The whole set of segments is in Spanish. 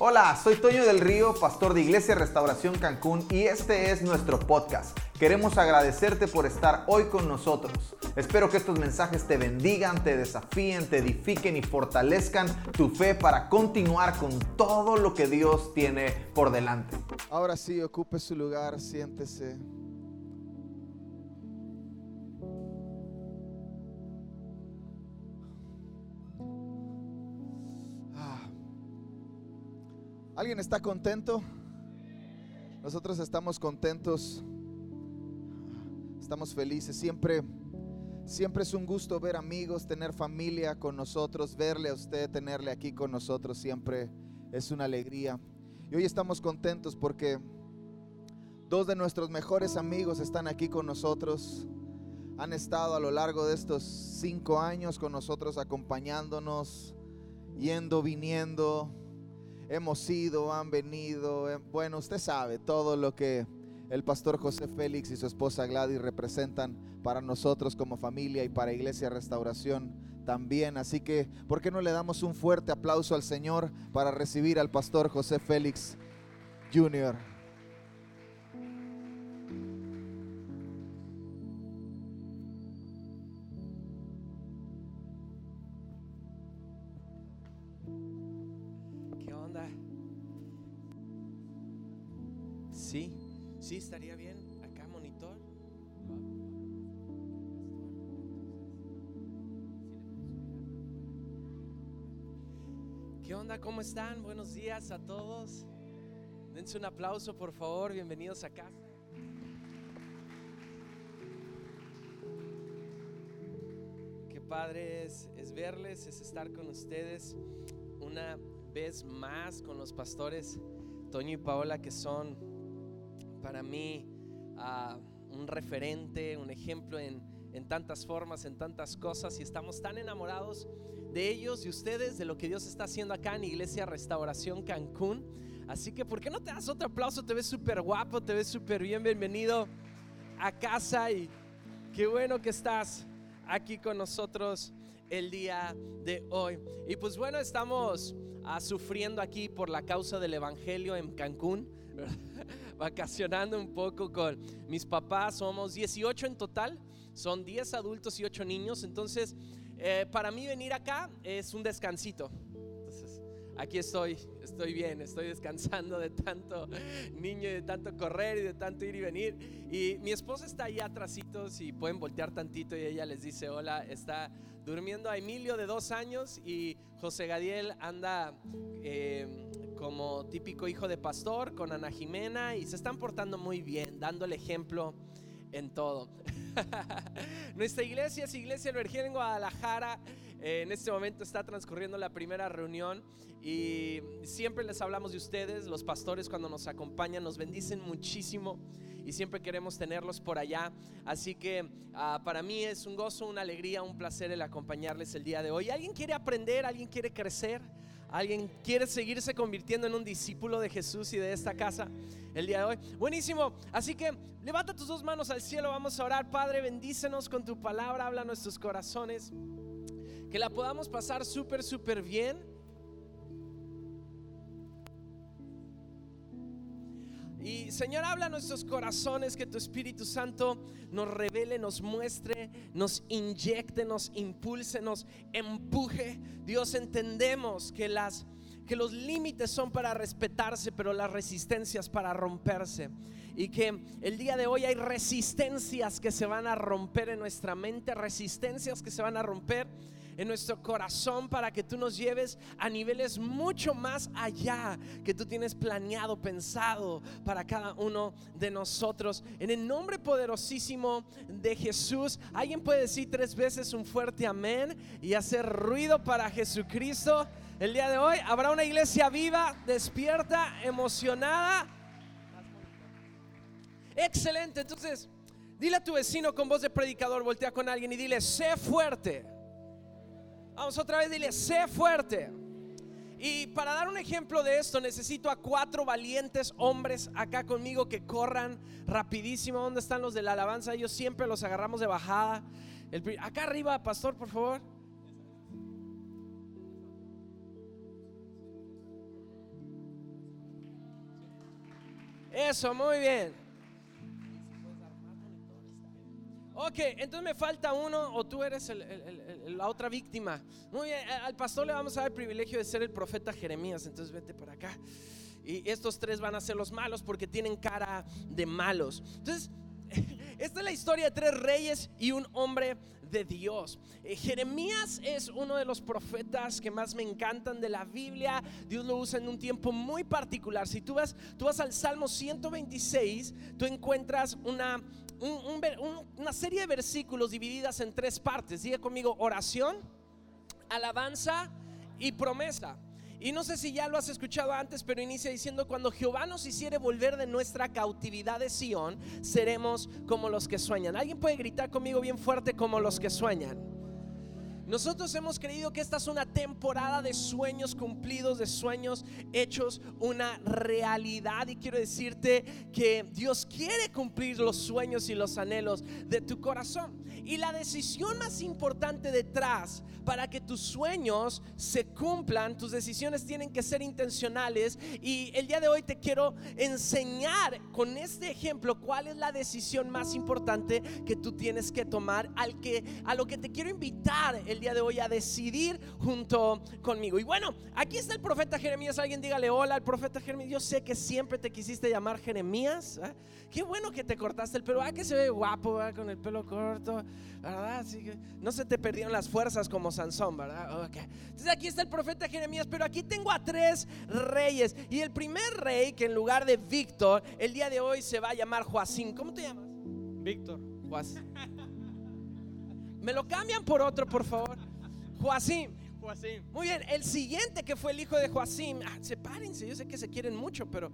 Hola, soy Toño del Río, pastor de Iglesia Restauración Cancún y este es nuestro podcast. Queremos agradecerte por estar hoy con nosotros. Espero que estos mensajes te bendigan, te desafíen, te edifiquen y fortalezcan tu fe para continuar con todo lo que Dios tiene por delante. Ahora sí, ocupe su lugar, siéntese. ¿Alguien está contento? Nosotros estamos contentos. Estamos felices. Siempre siempre es un gusto ver amigos, tener familia con nosotros, verle a usted, tenerle aquí con nosotros, siempre es una alegría. Y hoy estamos contentos porque dos de nuestros mejores amigos están aquí con nosotros. Han estado a lo largo de estos cinco años con nosotros acompañándonos, yendo, viniendo. Hemos ido, han venido. eh, Bueno, usted sabe todo lo que el pastor José Félix y su esposa Gladys representan para nosotros como familia y para Iglesia Restauración también. Así que, ¿por qué no le damos un fuerte aplauso al Señor para recibir al pastor José Félix Jr.? Buenos días a todos. Dense un aplauso, por favor. Bienvenidos a casa. Qué padre es, es verles, es estar con ustedes una vez más con los pastores Toño y Paola, que son para mí ah, un referente, un ejemplo en, en tantas formas, en tantas cosas, y estamos tan enamorados de ellos y ustedes, de lo que Dios está haciendo acá en Iglesia Restauración Cancún. Así que, ¿por qué no te das otro aplauso? Te ves súper guapo, te ves súper bien, bienvenido a casa y qué bueno que estás aquí con nosotros el día de hoy. Y pues bueno, estamos ah, sufriendo aquí por la causa del Evangelio en Cancún, vacacionando un poco con mis papás. Somos 18 en total, son 10 adultos y 8 niños. Entonces, eh, para mí venir acá es un descansito. Aquí estoy, estoy bien, estoy descansando de tanto niño y de tanto correr y de tanto ir y venir. Y mi esposa está ahí atrasitos y pueden voltear tantito y ella les dice hola, está durmiendo a Emilio de dos años y José Gadiel anda eh, como típico hijo de pastor con Ana Jimena y se están portando muy bien, dando el ejemplo en todo. Nuestra iglesia es Iglesia Emergente en Guadalajara. Eh, en este momento está transcurriendo la primera reunión y siempre les hablamos de ustedes, los pastores cuando nos acompañan nos bendicen muchísimo y siempre queremos tenerlos por allá. Así que ah, para mí es un gozo, una alegría, un placer el acompañarles el día de hoy. ¿Alguien quiere aprender? ¿Alguien quiere crecer? ¿Alguien quiere seguirse convirtiendo en un discípulo de Jesús y de esta casa el día de hoy? Buenísimo. Así que levanta tus dos manos al cielo. Vamos a orar. Padre, bendícenos con tu palabra. Habla a nuestros corazones. Que la podamos pasar súper, súper bien. Y Señor, habla a nuestros corazones, que tu Espíritu Santo nos revele, nos muestre, nos inyecte, nos impulse, nos empuje. Dios, entendemos que las que los límites son para respetarse, pero las resistencias para romperse. Y que el día de hoy hay resistencias que se van a romper en nuestra mente, resistencias que se van a romper en nuestro corazón para que tú nos lleves a niveles mucho más allá que tú tienes planeado, pensado para cada uno de nosotros. En el nombre poderosísimo de Jesús, alguien puede decir tres veces un fuerte amén y hacer ruido para Jesucristo. El día de hoy habrá una iglesia viva, despierta, emocionada. Excelente, entonces dile a tu vecino con voz de predicador, voltea con alguien y dile, sé fuerte. Vamos otra vez, dile, sé fuerte. Y para dar un ejemplo de esto, necesito a cuatro valientes hombres acá conmigo que corran rapidísimo. ¿Dónde están los de la alabanza? Ellos siempre los agarramos de bajada. El acá arriba, pastor, por favor. Eso, muy bien. Ok, entonces me falta uno o tú eres la otra víctima. Muy bien, al pastor le vamos a dar el privilegio de ser el profeta Jeremías, entonces vete para acá. Y estos tres van a ser los malos porque tienen cara de malos. Entonces, esta es la historia de tres reyes y un hombre de Dios. Eh, Jeremías es uno de los profetas que más me encantan de la Biblia. Dios lo usa en un tiempo muy particular. Si tú vas, tú vas al Salmo 126, tú encuentras una, una serie de versículos divididas en tres partes. Diga conmigo oración, alabanza y promesa. Y no sé si ya lo has escuchado antes, pero inicia diciendo, cuando Jehová nos hiciere volver de nuestra cautividad de Sión, seremos como los que sueñan. ¿Alguien puede gritar conmigo bien fuerte como los que sueñan? Nosotros hemos creído que esta es una temporada de sueños cumplidos, de sueños hechos una realidad. Y quiero decirte que Dios quiere cumplir los sueños y los anhelos de tu corazón. Y la decisión más importante detrás para que tus sueños se cumplan, tus decisiones tienen que ser intencionales. Y el día de hoy te quiero enseñar con este ejemplo cuál es la decisión más importante que tú tienes que tomar, al que a lo que te quiero invitar día de hoy a decidir junto conmigo. Y bueno, aquí está el profeta Jeremías. Alguien dígale hola al profeta Jeremías. Yo sé que siempre te quisiste llamar Jeremías. ¿eh? Qué bueno que te cortaste el pelo. Ah, que se ve guapo con el pelo corto. ¿Verdad? Así que no se te perdieron las fuerzas como Sansón, ¿verdad? Entonces aquí está el profeta Jeremías. Pero aquí tengo a tres reyes. Y el primer rey, que en lugar de Víctor, el día de hoy se va a llamar Joacín. ¿Cómo te llamas? Víctor. Joacín. Me lo cambian por otro, por favor. Joacim. Joacim. Muy bien, el siguiente que fue el hijo de Joacim. Ah, sepárense, yo sé que se quieren mucho, pero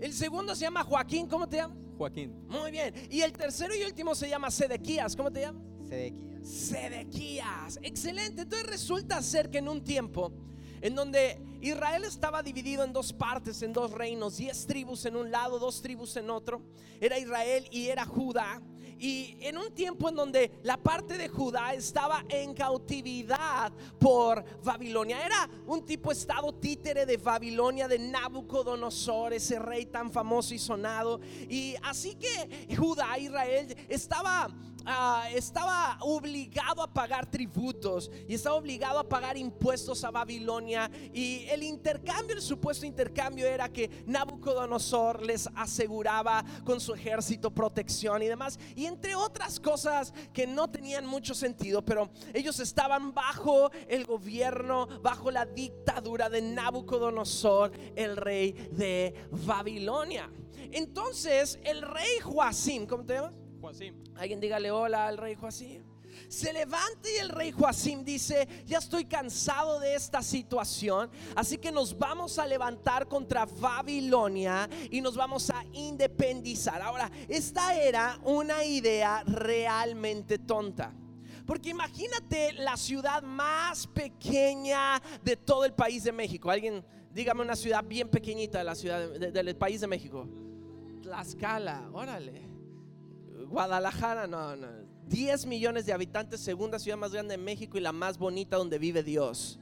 el segundo se llama Joaquín. ¿Cómo te llamas? Joaquín. Muy bien. Y el tercero y último se llama Sedequías. ¿Cómo te llamas? Sedequías. Sedequías. Excelente. Entonces resulta ser que en un tiempo en donde Israel estaba dividido en dos partes, en dos reinos, diez tribus en un lado, dos tribus en otro. Era Israel y era Judá. Y en un tiempo en donde la parte de Judá estaba en cautividad por Babilonia. Era un tipo estado títere de Babilonia, de Nabucodonosor, ese rey tan famoso y sonado. Y así que Judá, Israel, estaba Ah, estaba obligado a pagar tributos y estaba obligado a pagar impuestos a Babilonia. Y el intercambio, el supuesto intercambio era que Nabucodonosor les aseguraba con su ejército protección y demás. Y entre otras cosas que no tenían mucho sentido, pero ellos estaban bajo el gobierno, bajo la dictadura de Nabucodonosor, el rey de Babilonia. Entonces el rey Joacim, ¿cómo te llamas? Alguien dígale hola al rey Joacim. Se levanta y el rey Joacim dice, ya estoy cansado de esta situación, así que nos vamos a levantar contra Babilonia y nos vamos a independizar. Ahora, esta era una idea realmente tonta. Porque imagínate la ciudad más pequeña de todo el país de México. Alguien, dígame una ciudad bien pequeñita de la ciudad del país de México. Tlaxcala, órale. Guadalajara, no, no. 10 millones de habitantes, segunda ciudad más grande de México y la más bonita donde vive Dios.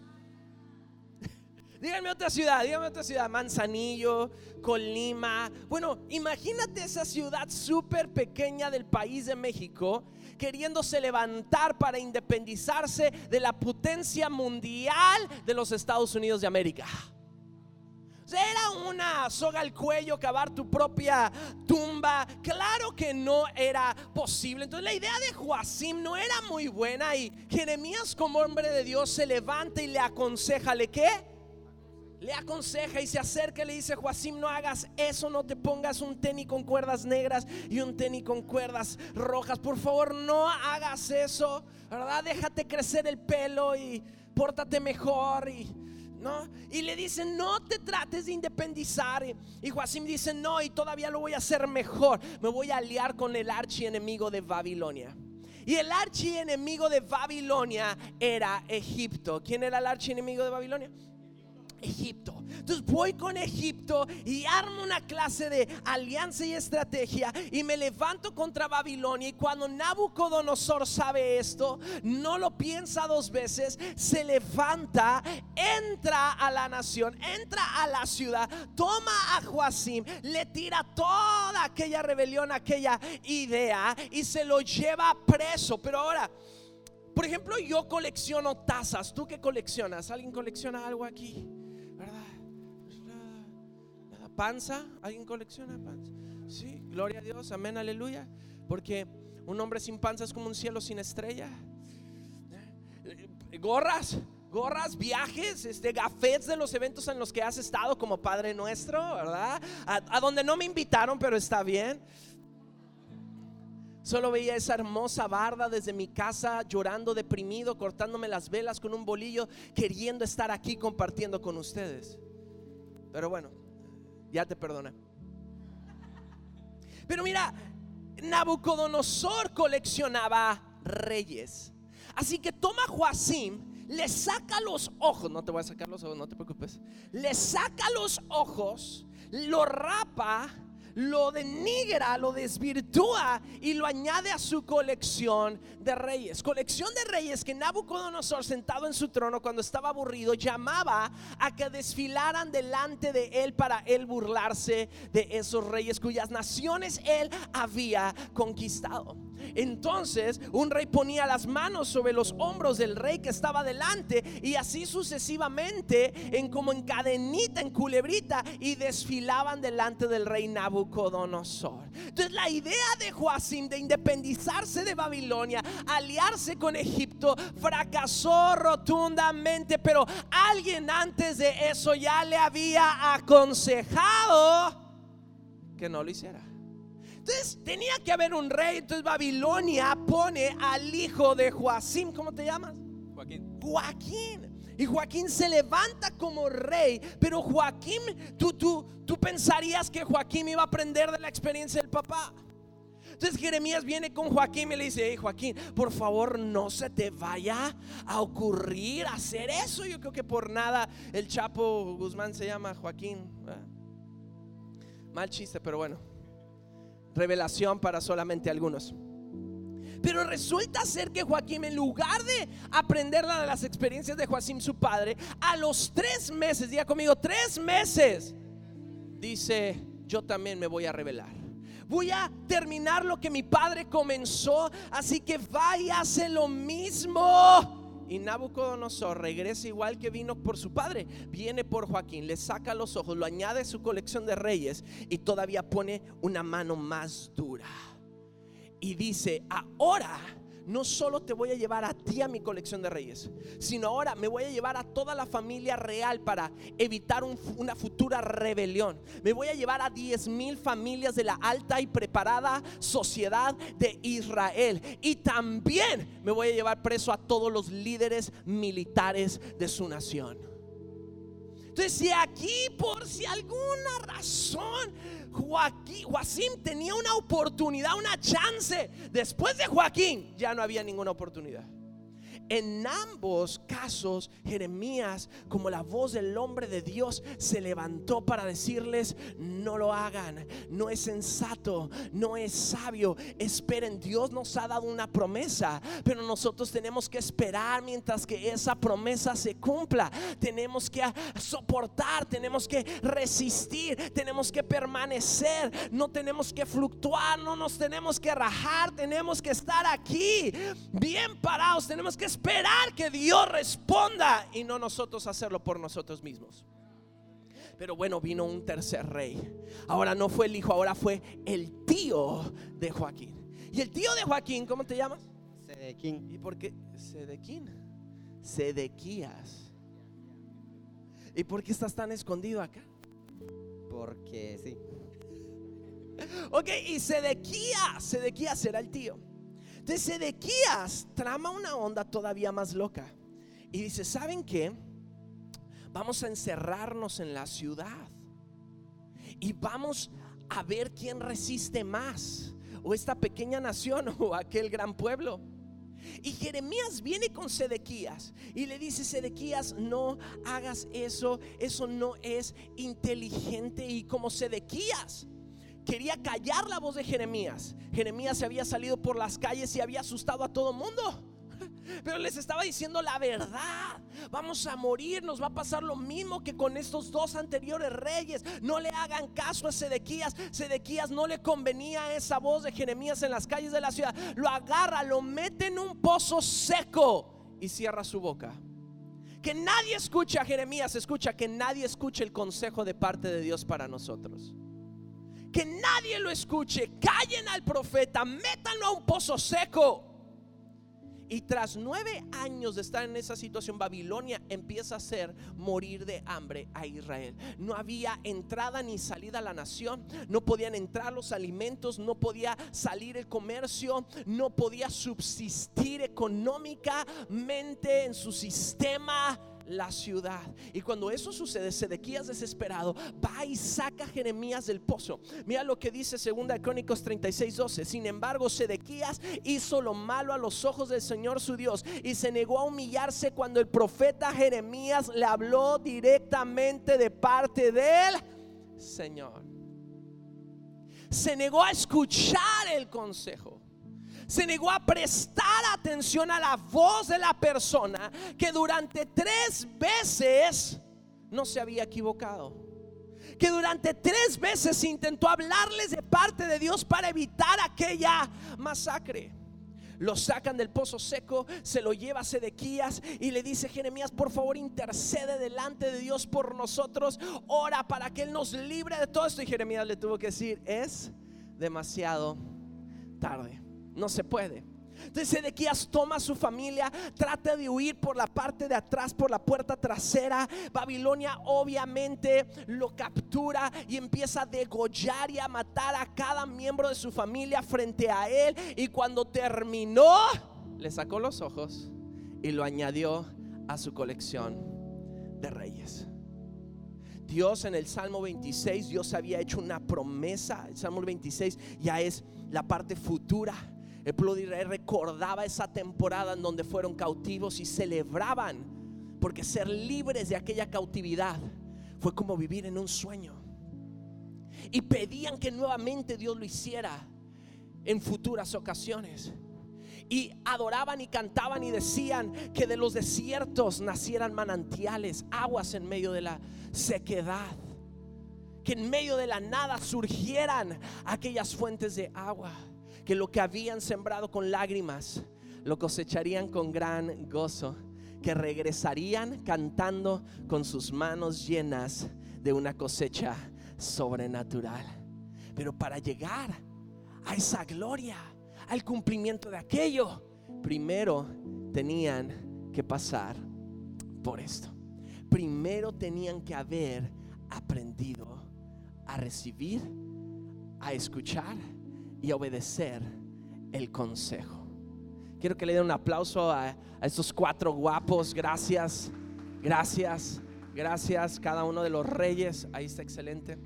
Díganme otra ciudad, díganme otra ciudad, Manzanillo, Colima. Bueno, imagínate esa ciudad súper pequeña del país de México queriéndose levantar para independizarse de la potencia mundial de los Estados Unidos de América. Era una soga al cuello, cavar tu propia tumba. Claro que no era posible. Entonces la idea de Joacim no era muy buena y Jeremías como hombre de Dios se levanta y le aconseja, ¿le qué? Le aconseja y se acerca y le dice, Joacim, no hagas eso, no te pongas un tenis con cuerdas negras y un tenis con cuerdas rojas. Por favor, no hagas eso, ¿verdad? Déjate crecer el pelo y pórtate mejor y y le dicen, no te trates de independizar. Y Joacim dice, no, y todavía lo voy a hacer mejor. Me voy a aliar con el archienemigo de Babilonia. Y el archienemigo de Babilonia era Egipto. ¿Quién era el archienemigo de Babilonia? Egipto. Entonces voy con Egipto y armo una clase de alianza y estrategia y me levanto contra Babilonia. Y cuando Nabucodonosor sabe esto, no lo piensa dos veces, se levanta, entra a la nación, entra a la ciudad, toma a Joacim, le tira toda aquella rebelión, aquella idea y se lo lleva preso. Pero ahora... Por ejemplo, yo colecciono tazas. ¿Tú qué coleccionas? ¿Alguien colecciona algo aquí? ¿Panza? ¿Alguien colecciona panza? Sí, gloria a Dios, amén, aleluya. Porque un hombre sin panza es como un cielo sin estrella. Gorras, gorras, viajes, este, gafets de los eventos en los que has estado como Padre Nuestro, ¿verdad? a donde no me invitaron, pero está bien. Solo veía esa hermosa barda desde mi casa, llorando, deprimido, cortándome las velas con un bolillo, queriendo estar aquí compartiendo con ustedes. Pero bueno, ya te perdona. Pero mira, Nabucodonosor coleccionaba reyes. Así que toma Joacim, le saca los ojos, no te voy a sacar los ojos, no te preocupes. Le saca los ojos, lo rapa lo denigra, lo desvirtúa y lo añade a su colección de reyes. Colección de reyes que Nabucodonosor, sentado en su trono cuando estaba aburrido, llamaba a que desfilaran delante de él para él burlarse de esos reyes cuyas naciones él había conquistado. Entonces un rey ponía las manos sobre los hombros del rey que estaba delante y así sucesivamente en como en cadenita, en culebrita y desfilaban delante del rey Nabucodonosor. Entonces la idea de Joacim de independizarse de Babilonia, aliarse con Egipto, fracasó rotundamente, pero alguien antes de eso ya le había aconsejado que no lo hiciera. Entonces tenía que haber un rey. Entonces Babilonia pone al hijo de Joacim. ¿Cómo te llamas? Joaquín. Joaquín. Y Joaquín se levanta como rey. Pero Joaquín, tú, tú, tú pensarías que Joaquín iba a aprender de la experiencia del papá. Entonces Jeremías viene con Joaquín y le dice, hey Joaquín, por favor no se te vaya a ocurrir hacer eso. Yo creo que por nada el Chapo Guzmán se llama Joaquín. Mal chiste, pero bueno revelación para solamente algunos. Pero resulta ser que Joaquín, en lugar de aprender de las experiencias de Joacim, su padre, a los tres meses, diga conmigo, tres meses, dice, yo también me voy a revelar. Voy a terminar lo que mi padre comenzó, así que vaya, hace lo mismo. Y Nabucodonosor regresa igual que vino por su padre. Viene por Joaquín, le saca los ojos, lo añade a su colección de reyes y todavía pone una mano más dura. Y dice, ahora no solo te voy a llevar a ti a mi colección de reyes, sino ahora me voy a llevar a toda la familia real para evitar una futura rebelión. Me voy a llevar a 10 mil familias de la alta y preparada sociedad de Israel. Y también me voy a llevar preso a todos los líderes militares de su nación. Entonces, si aquí por si alguna razón Joaquín, Joacim tenía una oportunidad, una chance. Después de Joaquín ya no había ninguna oportunidad. En ambos casos, Jeremías, como la voz del hombre de Dios, se levantó para decirles, no lo hagan, no es sensato, no es sabio. Esperen, Dios nos ha dado una promesa, pero nosotros tenemos que esperar mientras que esa promesa se cumpla. Tenemos que soportar, tenemos que resistir, tenemos que permanecer, no tenemos que fluctuar, no nos tenemos que rajar, tenemos que estar aquí bien parados, tenemos que esperar que Dios responda y no nosotros hacerlo por nosotros mismos. Pero bueno, vino un tercer rey. Ahora no fue el hijo, ahora fue el tío de Joaquín. Y el tío de Joaquín, ¿cómo te llamas? Sedequín. ¿Y por qué? Sedequín. Sedequías. ¿Y por qué estás tan escondido acá? Porque sí. Ok, y Sedequías, Sedequías será el tío. Entonces Sedequías trama una onda todavía más loca. Y dice, ¿saben qué? Vamos a encerrarnos en la ciudad. Y vamos a ver quién resiste más. O esta pequeña nación o aquel gran pueblo. Y Jeremías viene con Sedequías y le dice, Sedequías, no hagas eso, eso no es inteligente. Y como Sedequías quería callar la voz de Jeremías, Jeremías se había salido por las calles y había asustado a todo mundo. Pero les estaba diciendo la verdad. Vamos a morir, nos va a pasar lo mismo que con estos dos anteriores reyes. No le hagan caso a Sedequías. Sedequías no le convenía esa voz de Jeremías en las calles de la ciudad. Lo agarra, lo mete en un pozo seco y cierra su boca. Que nadie escuche a Jeremías, escucha que nadie escuche el consejo de parte de Dios para nosotros. Que nadie lo escuche. Callen al profeta, métanlo a un pozo seco. Y tras nueve años de estar en esa situación, Babilonia empieza a hacer morir de hambre a Israel. No había entrada ni salida a la nación, no podían entrar los alimentos, no podía salir el comercio, no podía subsistir económicamente en su sistema la ciudad. Y cuando eso sucede, Sedequías desesperado va y saca a Jeremías del pozo. Mira lo que dice 2 Crónicos 36, 12. Sin embargo, Sedequías hizo lo malo a los ojos del Señor su Dios y se negó a humillarse cuando el profeta Jeremías le habló directamente de parte del Señor. Se negó a escuchar el consejo se negó a prestar atención a la voz de la persona que durante tres veces no se había equivocado. Que durante tres veces intentó hablarles de parte de Dios para evitar aquella masacre. Lo sacan del pozo seco, se lo lleva a Sedequías y le dice Jeremías, por favor intercede delante de Dios por nosotros, ora para que Él nos libre de todo esto. Y Jeremías le tuvo que decir, es demasiado tarde. No se puede. Entonces Sedequías toma a su familia, trata de huir por la parte de atrás, por la puerta trasera. Babilonia obviamente lo captura y empieza a degollar y a matar a cada miembro de su familia frente a él. Y cuando terminó, le sacó los ojos y lo añadió a su colección de reyes. Dios en el Salmo 26, Dios había hecho una promesa. El Salmo 26 ya es la parte futura el pueblo de Israel recordaba esa temporada en donde fueron cautivos y celebraban, porque ser libres de aquella cautividad fue como vivir en un sueño. Y pedían que nuevamente Dios lo hiciera en futuras ocasiones. Y adoraban y cantaban y decían que de los desiertos nacieran manantiales, aguas en medio de la sequedad. Que en medio de la nada surgieran aquellas fuentes de agua que lo que habían sembrado con lágrimas lo cosecharían con gran gozo, que regresarían cantando con sus manos llenas de una cosecha sobrenatural. Pero para llegar a esa gloria, al cumplimiento de aquello, primero tenían que pasar por esto. Primero tenían que haber aprendido a recibir, a escuchar y obedecer el consejo. Quiero que le den un aplauso a, estos cuatro guapos. Gracias, gracias, gracias. Cada uno de los reyes. Ahí está excelente.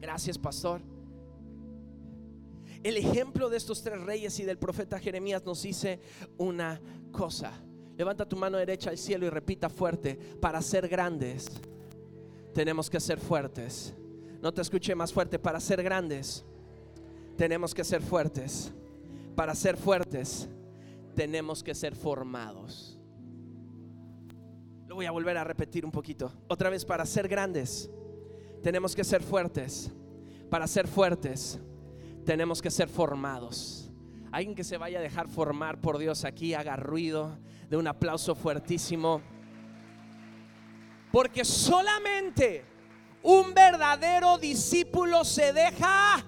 Gracias, pastor. El ejemplo de estos tres reyes y del profeta Jeremías nos dice una cosa. Levanta tu mano derecha al cielo y repita fuerte. Para ser grandes, tenemos que ser fuertes. No te escuche más fuerte. Para ser grandes tenemos que ser fuertes. Para ser fuertes, tenemos que ser formados. Lo voy a volver a repetir un poquito. Otra vez, para ser grandes, tenemos que ser fuertes. Para ser fuertes, tenemos que ser formados. Alguien que se vaya a dejar formar por Dios aquí, haga ruido de un aplauso fuertísimo. Porque solamente un verdadero discípulo se deja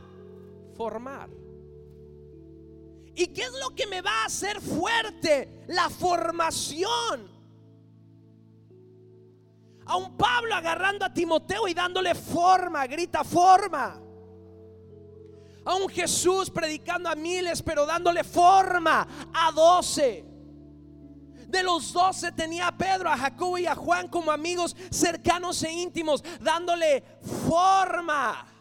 formar. ¿Y qué es lo que me va a hacer fuerte? La formación. A un Pablo agarrando a Timoteo y dándole forma, grita forma. A un Jesús predicando a miles, pero dándole forma a doce. De los doce tenía a Pedro, a Jacobo y a Juan como amigos cercanos e íntimos, dándole forma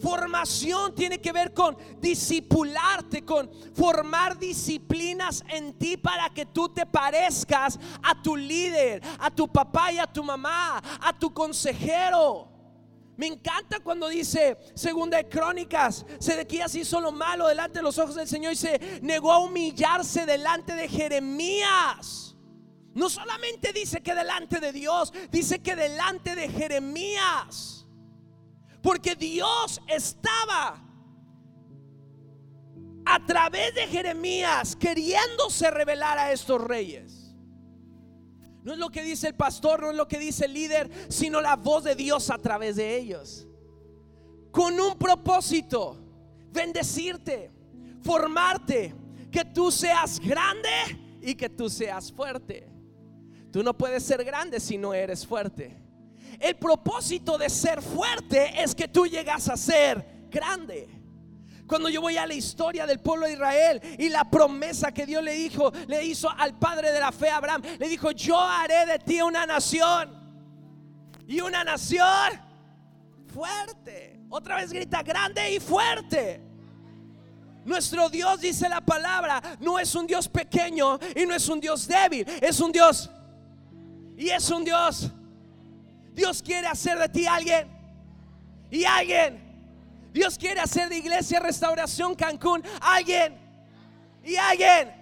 Formación tiene que ver con discipularte, con formar disciplinas en ti para que tú te parezcas a tu líder, a tu papá y a tu mamá, a tu consejero. Me encanta cuando dice, segunda de Crónicas, Sedequías hizo lo malo delante de los ojos del Señor y se negó a humillarse delante de Jeremías. No solamente dice que delante de Dios, dice que delante de Jeremías. Porque Dios estaba a través de Jeremías queriéndose revelar a estos reyes. No es lo que dice el pastor, no es lo que dice el líder, sino la voz de Dios a través de ellos. Con un propósito, bendecirte, formarte, que tú seas grande y que tú seas fuerte. Tú no puedes ser grande si no eres fuerte. El propósito de ser fuerte es que tú llegas a ser grande. Cuando yo voy a la historia del pueblo de Israel y la promesa que Dios le dijo, le hizo al padre de la fe Abraham, le dijo, "Yo haré de ti una nación." Y una nación fuerte. Otra vez grita, "Grande y fuerte." Nuestro Dios, dice la palabra, no es un Dios pequeño y no es un Dios débil, es un Dios y es un Dios Dios quiere hacer de ti alguien. Y alguien. Dios quiere hacer de Iglesia Restauración Cancún alguien. Y alguien.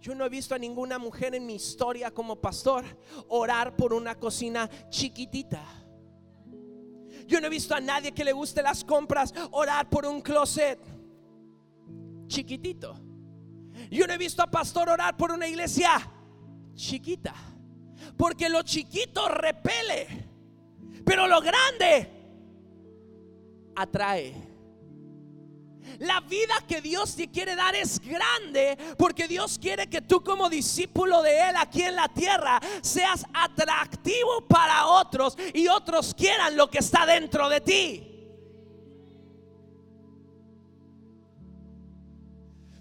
Yo no he visto a ninguna mujer en mi historia como pastor orar por una cocina chiquitita. Yo no he visto a nadie que le guste las compras orar por un closet chiquitito. Yo no he visto a pastor orar por una iglesia chiquita. Porque lo chiquito repele, pero lo grande atrae. La vida que Dios te quiere dar es grande porque Dios quiere que tú como discípulo de Él aquí en la tierra seas atractivo para otros y otros quieran lo que está dentro de ti.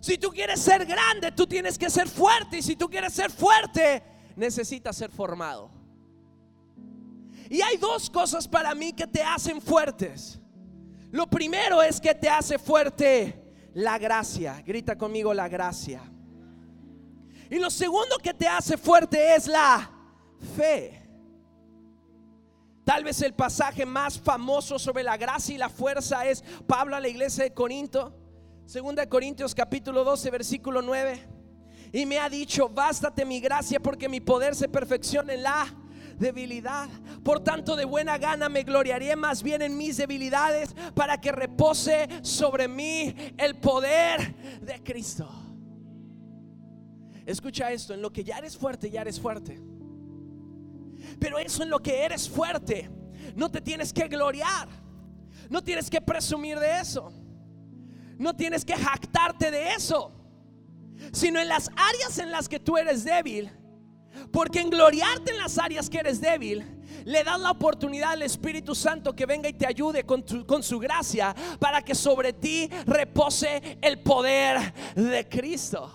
Si tú quieres ser grande, tú tienes que ser fuerte y si tú quieres ser fuerte, necesita ser formado. Y hay dos cosas para mí que te hacen fuertes. Lo primero es que te hace fuerte la gracia. Grita conmigo la gracia. Y lo segundo que te hace fuerte es la fe. Tal vez el pasaje más famoso sobre la gracia y la fuerza es Pablo a la iglesia de Corinto. Segunda Corintios capítulo 12 versículo 9 y me ha dicho, bástate mi gracia porque mi poder se perfecciona en la debilidad. Por tanto, de buena gana me gloriaré más bien en mis debilidades para que repose sobre mí el poder de Cristo. Escucha esto, en lo que ya eres fuerte, ya eres fuerte. Pero eso en lo que eres fuerte, no te tienes que gloriar. No tienes que presumir de eso. No tienes que jactarte de eso sino en las áreas en las que tú eres débil. Porque en gloriarte en las áreas que eres débil, le das la oportunidad al Espíritu Santo que venga y te ayude con, con, su gracia para que sobre ti repose el poder de Cristo.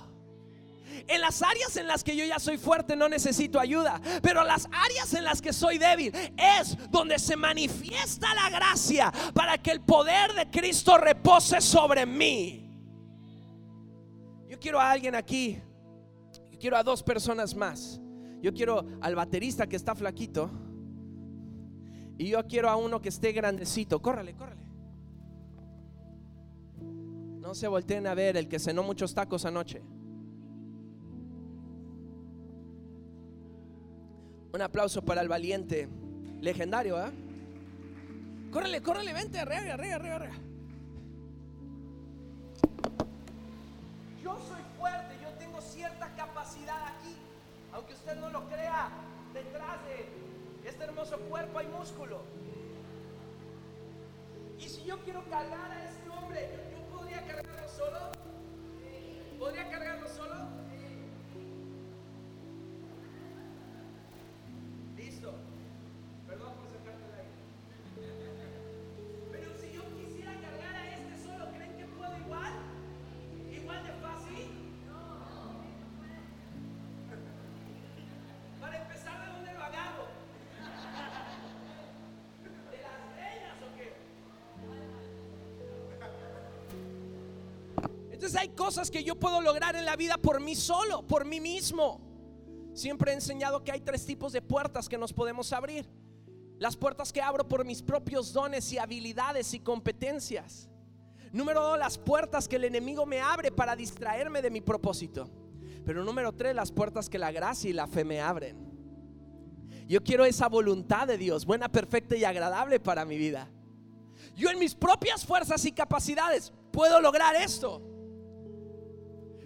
En las áreas en las que yo ya soy fuerte no necesito ayuda, pero las áreas en las que soy débil es donde se manifiesta la gracia para que el poder de Cristo repose sobre mí quiero a alguien aquí. Yo quiero a dos personas más. Yo quiero al baterista que está flaquito. Y yo quiero a uno que esté grandecito. Córrale, córrale. No se volteen a ver el que cenó muchos tacos anoche. Un aplauso para el valiente legendario, ¿ah? Córrele, córrele, vente, arriba, arriba, arriba, arriba. Yo soy fuerte, yo tengo cierta capacidad aquí, aunque usted no lo crea, detrás de este hermoso cuerpo hay músculo. Y si yo quiero cargar a este hombre, yo, podría cargarlo solo. ¿Podría cargarlo solo? Hay cosas que yo puedo lograr en la vida por mí solo, por mí mismo. Siempre he enseñado que hay tres tipos de puertas que nos podemos abrir. Las puertas que abro por mis propios dones y habilidades y competencias. Número dos, las puertas que el enemigo me abre para distraerme de mi propósito. Pero número tres, las puertas que la gracia y la fe me abren. Yo quiero esa voluntad de Dios, buena, perfecta y agradable para mi vida. Yo en mis propias fuerzas y capacidades puedo lograr esto.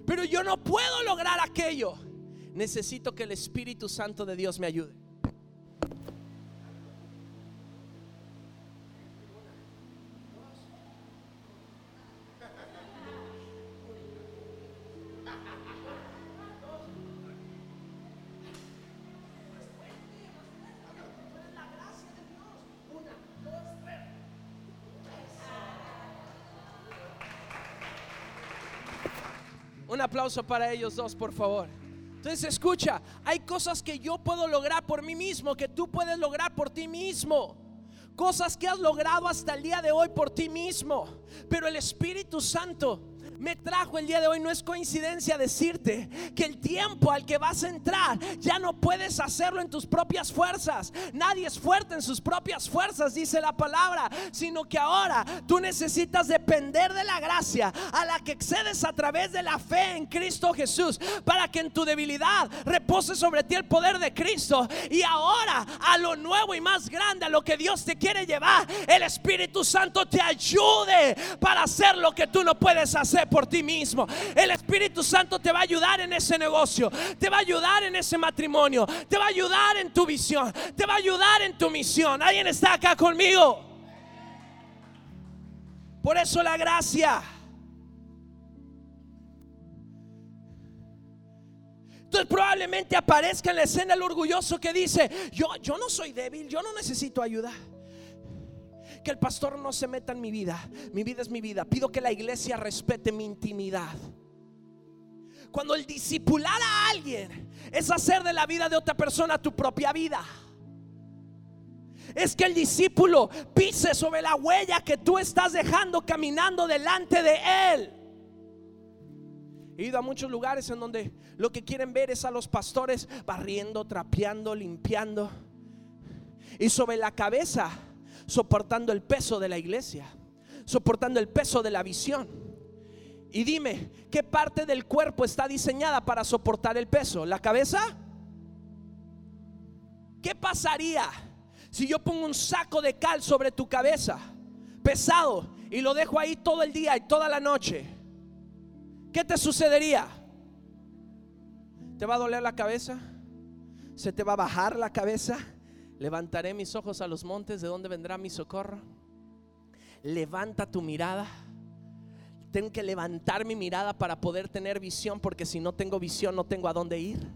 Pero yo no puedo lograr aquello. Necesito que el Espíritu Santo de Dios me ayude. Aplauso para ellos dos, por favor. Entonces escucha, hay cosas que yo puedo lograr por mí mismo, que tú puedes lograr por ti mismo. Cosas que has logrado hasta el día de hoy por ti mismo. Pero el Espíritu Santo me trajo el día de hoy. No es coincidencia decirte que el tiempo al que vas a entrar ya no puedes hacerlo en tus propias fuerzas. Nadie es fuerte en sus propias fuerzas, dice la palabra, sino que ahora tú necesitas depender de la gracia a la que excedes a través de la fe en Cristo Jesús, para que en tu debilidad repose sobre ti el poder de Cristo. Y ahora a lo nuevo y más grande, a lo que Dios te quiere llevar, el Espíritu Santo te ayude para hacer lo que tú no puedes hacer por ti mismo. El Espíritu Santo te va a ayudar en ese negocio, te va a ayudar en ese matrimonio, te va a ayudar en tu visión, te va a ayudar en tu misión. ¿Alguien está acá conmigo? Por eso la gracia. Entonces probablemente aparezca en la escena el orgulloso que dice, yo, yo no soy débil, yo no necesito ayuda que el pastor no se meta en mi vida. Mi vida es mi vida. Pido que la iglesia respete mi intimidad. Cuando el discipular a alguien es hacer de la vida de otra persona tu propia vida. Es que el discípulo pise sobre la huella que tú estás dejando caminando delante de él. He ido a muchos lugares en donde lo que quieren ver es a los pastores barriendo, trapeando, limpiando. Y sobre la cabeza soportando el peso de la iglesia, soportando el peso de la visión. Y dime, ¿qué parte del cuerpo está diseñada para soportar el peso? ¿La cabeza? ¿Qué pasaría si yo pongo un saco de cal sobre tu cabeza, pesado, y lo dejo ahí todo el día y toda la noche? ¿Qué te sucedería? ¿Te va a doler la cabeza? ¿Se te va a bajar la cabeza? Levantaré mis ojos a los montes, ¿de dónde vendrá mi socorro? Levanta tu mirada. Tengo que levantar mi mirada para poder tener visión, porque si no tengo visión no tengo a dónde ir.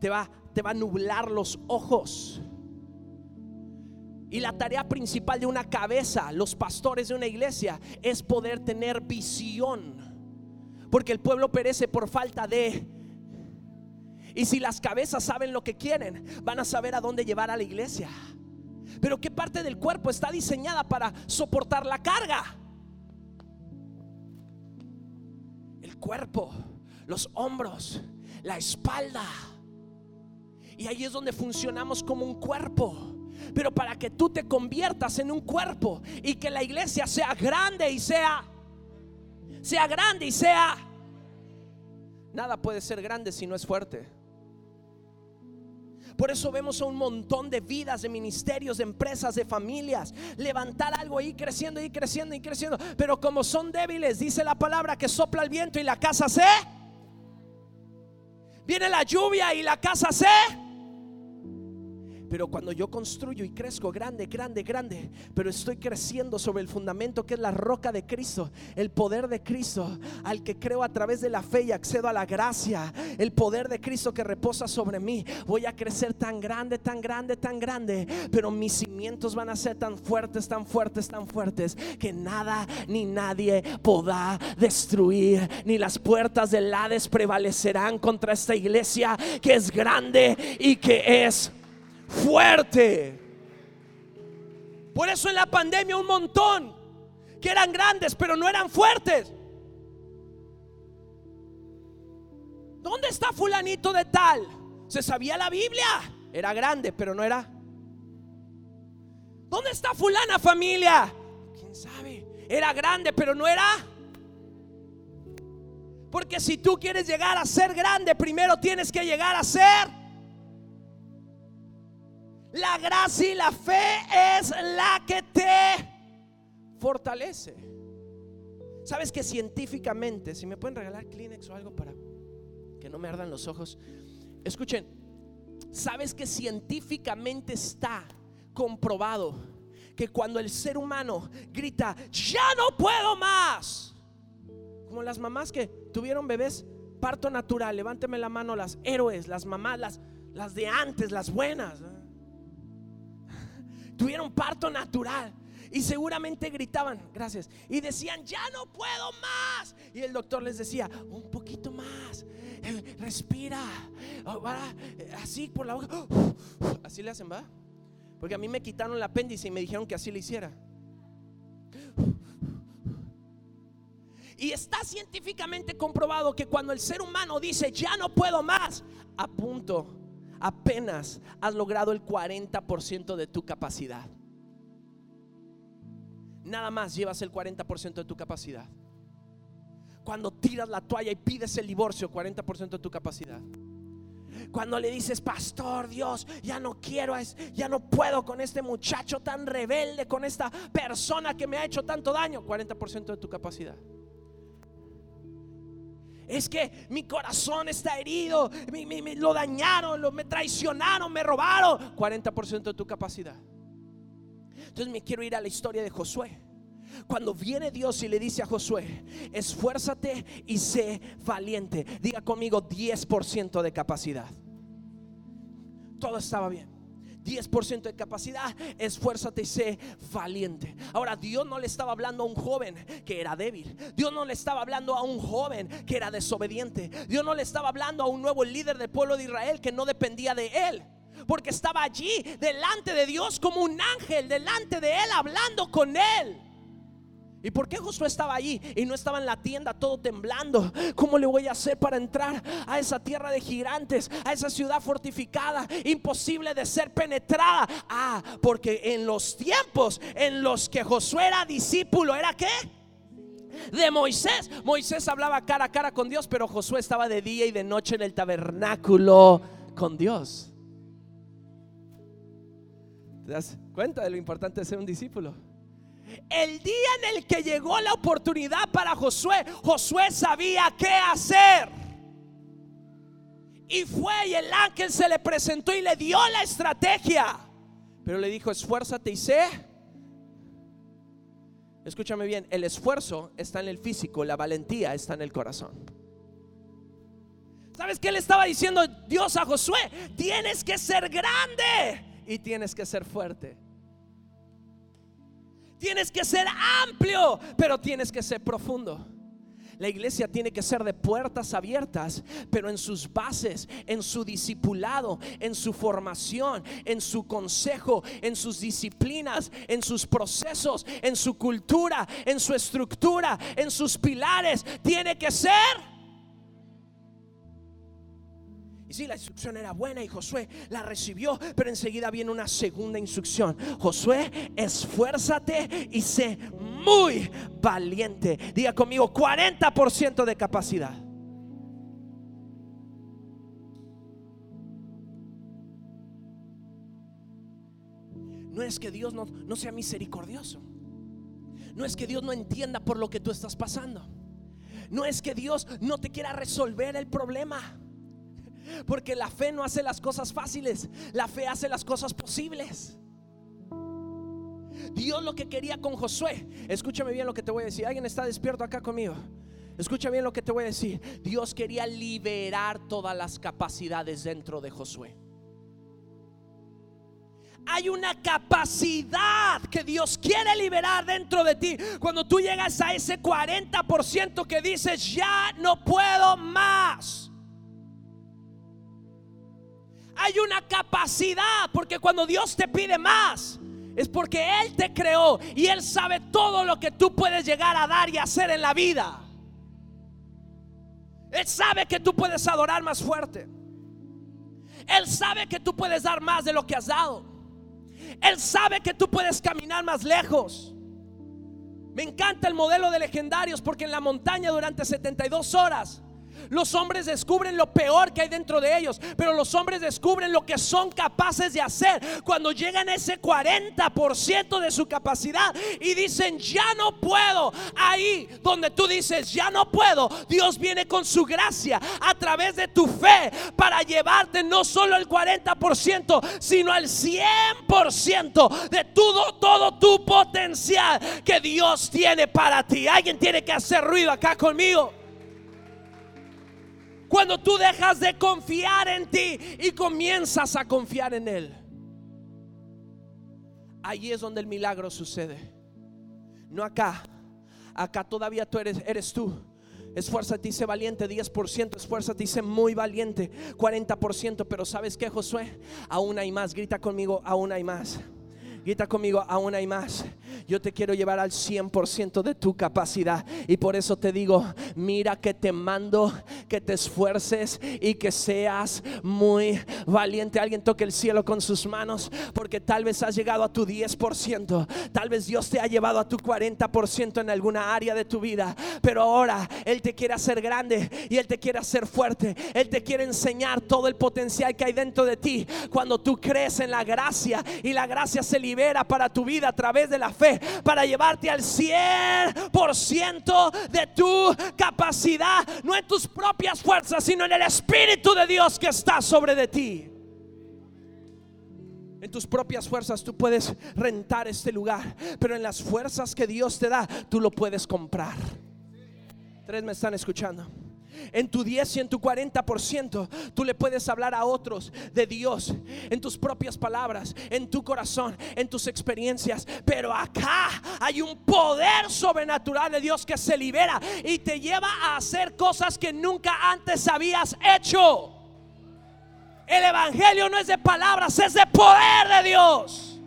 Te va, te va a nublar los ojos. Y la tarea principal de una cabeza, los pastores de una iglesia, es poder tener visión. Porque el pueblo perece por falta de y si las cabezas saben lo que quieren, van a saber a dónde llevar a la iglesia. Pero ¿qué parte del cuerpo está diseñada para soportar la carga? El cuerpo, los hombros, la espalda. Y ahí es donde funcionamos como un cuerpo. Pero para que tú te conviertas en un cuerpo y que la iglesia sea grande y sea sea grande y sea nada puede ser grande si no es fuerte. Por eso vemos a un montón de vidas, de ministerios, de empresas, de familias, levantar algo y creciendo y creciendo y creciendo. Pero como son débiles, dice la palabra que sopla el viento y la casa se... Viene la lluvia y la casa se... Pero cuando yo construyo y crezco grande, grande, grande, pero estoy creciendo sobre el fundamento que es la roca de Cristo, el poder de Cristo, al que creo a través de la fe y accedo a la gracia, el poder de Cristo que reposa sobre mí, voy a crecer tan grande, tan grande, tan grande, pero mis cimientos van a ser tan fuertes, tan fuertes, tan fuertes, que nada ni nadie podrá destruir, ni las puertas del Hades prevalecerán contra esta iglesia que es grande y que es fuerte. Por eso en la pandemia un montón que eran grandes, pero no eran fuertes. ¿Dónde está fulanito de tal? Se sabía la Biblia. Era grande, pero no era. ¿Dónde está fulana familia? ¿Quién sabe? Era grande, pero no era. Porque si tú quieres llegar a ser grande, primero tienes que llegar a ser. La gracia y la fe es la que te fortalece. Sabes que científicamente, si me pueden regalar Kleenex o algo para que no me ardan los ojos, escuchen, sabes que científicamente está comprobado que cuando el ser humano grita, ya no puedo más, como las mamás que tuvieron bebés parto natural, levánteme la mano las héroes, las mamás, las, las de antes, las buenas. Tuvieron parto natural. Y seguramente gritaban, gracias, y decían, ya no puedo más. Y el doctor les decía, un poquito más, eh, respira, va, eh, así por la boca, así le hacen, va. Porque a mí me quitaron el apéndice y me dijeron que así le hiciera. Y está científicamente comprobado que cuando el ser humano dice, ya no puedo más, a punto, apenas has logrado el 40% de tu capacidad. Nada más llevas el 40% de tu capacidad. Cuando tiras la toalla y pides el divorcio, 40% de tu capacidad. Cuando le dices, pastor Dios, ya no quiero, ya no puedo con este muchacho tan rebelde, con esta persona que me ha hecho tanto daño, 40% de tu capacidad. Es que mi corazón está herido, me, lo dañaron, lo, me traicionaron, me robaron, 40% de tu capacidad. Entonces me quiero ir a la historia de Josué. Cuando viene Dios y le dice a Josué, esfuérzate y sé valiente. Diga conmigo 10% de capacidad. Todo estaba bien. 10% de capacidad, esfuérzate y sé valiente. Ahora, Dios no le estaba hablando a un joven que era débil. Dios no le estaba hablando a un joven que era desobediente. Dios no le estaba hablando a un nuevo líder del pueblo de Israel que no dependía de él. Porque estaba allí delante de Dios como un ángel, delante de él, hablando con él. ¿Y por qué Josué estaba allí y no estaba en la tienda todo temblando? ¿Cómo le voy a hacer para entrar a esa tierra de gigantes, a esa ciudad fortificada, imposible de ser penetrada? Ah, porque en los tiempos en los que Josué era discípulo, ¿era qué? de Moisés. Moisés hablaba cara a cara con Dios, pero Josué estaba de día y de noche en el tabernáculo con Dios. ¿Te das cuenta de lo importante de ser un discípulo? El día en el que llegó la oportunidad para Josué, Josué sabía qué hacer. Y fue y el ángel se le presentó y le dio la estrategia. Pero le dijo, esfuérzate y sé. Escúchame bien, el esfuerzo está en el físico, la valentía está en el corazón. ¿Sabes qué le estaba diciendo Dios a Josué? Tienes que ser grande y tienes que ser fuerte. Tienes que ser amplio, pero tienes que ser profundo. La iglesia tiene que ser de puertas abiertas, pero en sus bases, en su discipulado, en su formación, en su consejo, en sus disciplinas, en sus procesos, en su cultura, en su estructura, en sus pilares, tiene que ser y sí, la instrucción era buena y Josué la recibió, pero enseguida viene una segunda instrucción. Josué, esfuérzate y sé muy valiente. Diga conmigo, 40% de capacidad. No es que Dios no, no sea misericordioso. No es que Dios no entienda por lo que tú estás pasando. No es que Dios no te quiera resolver el problema. Porque la fe no hace las cosas fáciles, la fe hace las cosas posibles. Dios lo que quería con Josué, escúchame bien lo que te voy a decir, alguien está despierto acá conmigo. Escucha bien lo que te voy a decir. Dios quería liberar todas las capacidades dentro de Josué. Hay una capacidad que Dios quiere liberar dentro de ti. Cuando tú llegas a ese 40% que dices, ya no puedo más hay una capacidad, porque cuando Dios te pide más, es porque Él te creó y Él sabe todo lo que tú puedes llegar a dar y hacer en la vida. Él sabe que tú puedes adorar más fuerte. Él sabe que tú puedes dar más de lo que has dado. Él sabe que tú puedes caminar más lejos. Me encanta el modelo de legendarios porque en la montaña durante 72 horas los hombres descubren lo peor que hay dentro de ellos, pero los hombres descubren lo que son capaces de hacer cuando llegan a ese 40% de su capacidad y dicen, ya no puedo. Ahí donde tú dices, ya no puedo, Dios viene con su gracia a través de tu fe para llevarte no solo el 40%, sino el 100% de todo, todo tu potencial que Dios tiene para ti. Alguien tiene que hacer ruido acá conmigo. Cuando tú dejas de confiar en ti y comienzas a confiar en Él. Ahí es donde el milagro sucede. No acá. Acá todavía tú eres, eres tú. Esfuérzate y sé valiente, 10%, esfuérzate y sé muy valiente, 40%, pero ¿sabes qué, Josué? Aún hay más, grita conmigo, aún hay más. Grita conmigo, aún hay más. Yo te quiero llevar al 100% de tu capacidad. Y por eso te digo, mira que te mando que te esfuerces y que seas muy valiente. Alguien toque el cielo con sus manos porque tal vez has llegado a tu 10%. Tal vez Dios te ha llevado a tu 40% en alguna área de tu vida. Pero ahora Él te quiere hacer grande y Él te quiere hacer fuerte. Él te quiere enseñar todo el potencial que hay dentro de ti. Cuando tú crees en la gracia y la gracia se libera para tu vida a través de la fe, para llevarte al 100% de tu capacidad, no en tus propias fuerzas, sino en el Espíritu de Dios que está sobre de ti. En tus propias fuerzas tú puedes rentar este lugar, pero en las fuerzas que Dios te da, tú lo puedes comprar. Tres me están escuchando en tu 10 y en tu 40%, tú le puedes hablar a otros de Dios en tus propias palabras, en tu corazón, en tus experiencias. Pero acá hay un poder sobrenatural de Dios que se libera y te lleva a hacer cosas que nunca antes habías hecho. El Evangelio no es de palabras, es de poder de Dios.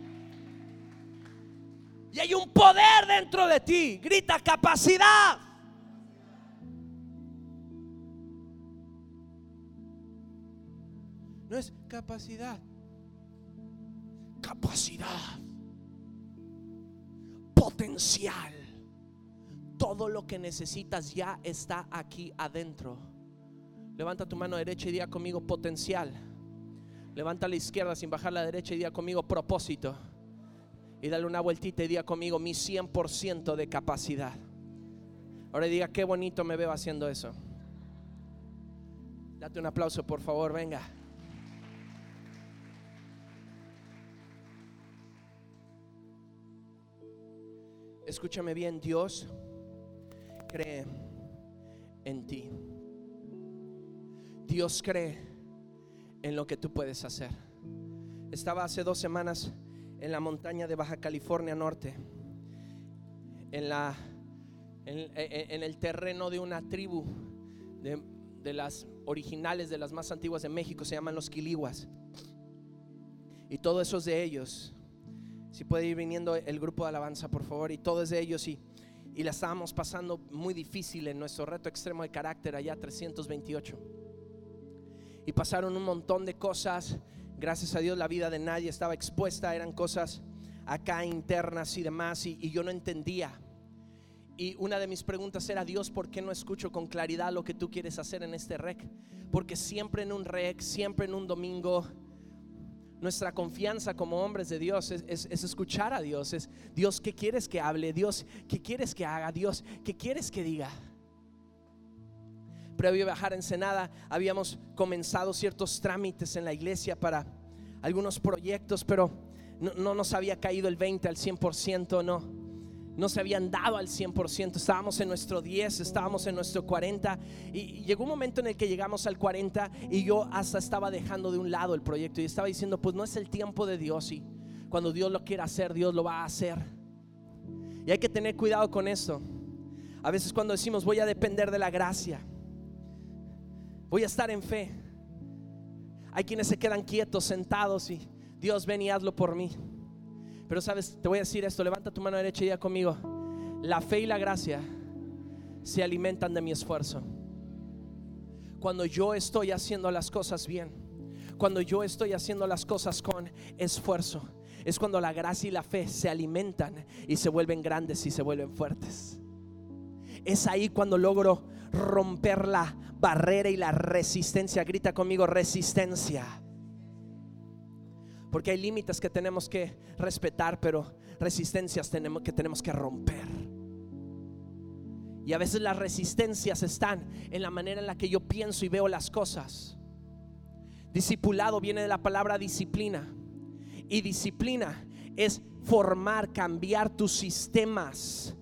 Y hay un poder dentro de ti. Grita capacidad. No es capacidad. Capacidad. Potencial. Todo lo que necesitas ya está aquí adentro. Levanta tu mano derecha y diga conmigo potencial. Levanta la izquierda sin bajar la derecha y diga conmigo propósito. Y dale una vueltita y diga conmigo mi 100% de capacidad. Ahora diga qué bonito me veo haciendo eso. Date un aplauso, por favor, venga. Escúchame bien, Dios cree en ti. Dios cree en lo que tú puedes hacer. Estaba hace dos semanas en la montaña de Baja California Norte, en, la, en, el terreno de una tribu de, de, las originales, de las más antiguas de México, se llaman los Quiliguas. Y todos esos de ellos si puede ir viniendo el grupo de alabanza, por favor, y todos ellos y, y la estábamos pasando muy difícil en nuestro reto extremo de carácter allá 328. Y pasaron un montón de cosas. Gracias a Dios la vida de nadie estaba expuesta, eran cosas acá internas y demás, y, y yo no entendía. Y una de mis preguntas era, Dios, ¿por qué no escucho con claridad lo que tú quieres hacer en este rec? Porque siempre en un rec, siempre en un domingo, nuestra confianza como hombres de Dios es, escuchar a Dios. Es Dios, ¿qué quieres que hable? Dios, ¿qué quieres que haga? Dios, ¿qué quieres que diga? Previo a viajar a Ensenada, habíamos comenzado ciertos trámites en la iglesia para algunos proyectos, pero no, no nos había caído el 20 al 100%, no no se habían dado al 100%, estábamos en nuestro 10, estábamos en nuestro 40 y llegó un momento en el que llegamos al 40 y yo hasta estaba dejando de un lado el proyecto y estaba diciendo, pues no es el tiempo de Dios y cuando Dios lo quiera hacer, Dios lo va a hacer. Y hay que tener cuidado con esto. A veces cuando decimos voy a depender de la gracia, voy a estar en fe, hay quienes se quedan quietos, sentados y Dios ven y hazlo por mí. Pero sabes, te voy a decir esto, levanta tu mano derecha y diga conmigo, la fe y la gracia se alimentan de mi esfuerzo. Cuando yo estoy haciendo las cosas bien, cuando yo estoy haciendo las cosas con esfuerzo, es cuando la gracia y la fe se alimentan y se vuelven grandes y se vuelven fuertes. Es ahí cuando logro romper la barrera y la resistencia. Grita conmigo, resistencia. Porque hay límites que tenemos que respetar, pero resistencias tenemos que tenemos que romper. Y a veces las resistencias están en la manera en la que yo pienso y veo las cosas. Discipulado viene de la palabra disciplina. Y disciplina es formar, cambiar tus sistemas.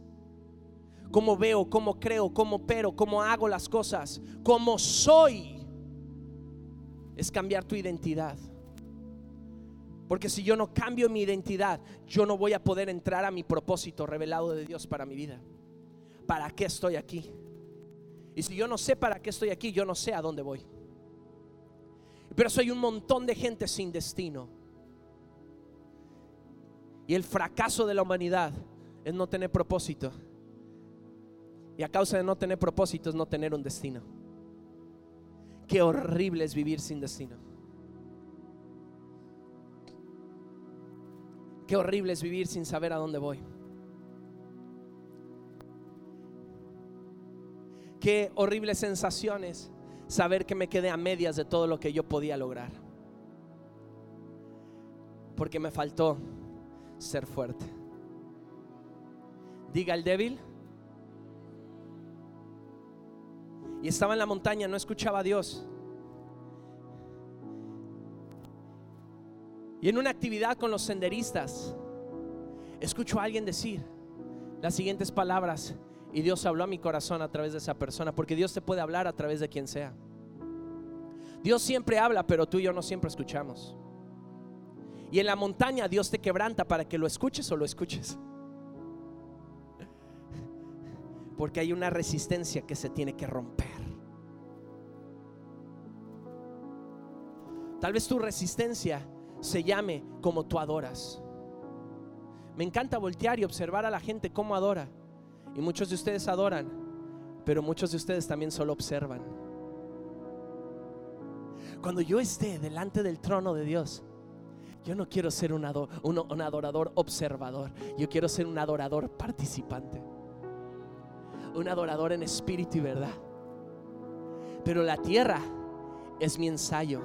Cómo veo, cómo creo, cómo opero, cómo hago las cosas, cómo soy. Es cambiar tu identidad. Porque si yo no cambio mi identidad, yo no voy a poder entrar a mi propósito revelado de Dios para mi vida. ¿Para qué estoy aquí? Y si yo no sé para qué estoy aquí, yo no sé a dónde voy. Pero soy un montón de gente sin destino. Y el fracaso de la humanidad es no tener propósito. Y a causa de no tener propósito es no tener un destino. Qué horrible es vivir sin destino. Qué horrible es vivir sin saber a dónde voy. Qué horrible sensación es saber que me quedé a medias de todo lo que yo podía lograr. Porque me faltó ser fuerte. Diga el débil. Y estaba en la montaña, no escuchaba a Dios. Y en una actividad con los senderistas, escucho a alguien decir las siguientes palabras. Y Dios habló a mi corazón a través de esa persona, porque Dios te puede hablar a través de quien sea. Dios siempre habla, pero tú y yo no siempre escuchamos. Y en la montaña Dios te quebranta para que lo escuches o lo escuches. Porque hay una resistencia que se tiene que romper. Tal vez tu resistencia se llame como tú adoras. Me encanta voltear y observar a la gente cómo adora. Y muchos de ustedes adoran, pero muchos de ustedes también solo observan. Cuando yo esté delante del trono de Dios, yo no quiero ser un, un, adorador observador, yo quiero ser un adorador participante. Un adorador en espíritu y verdad. Pero la tierra es mi ensayo,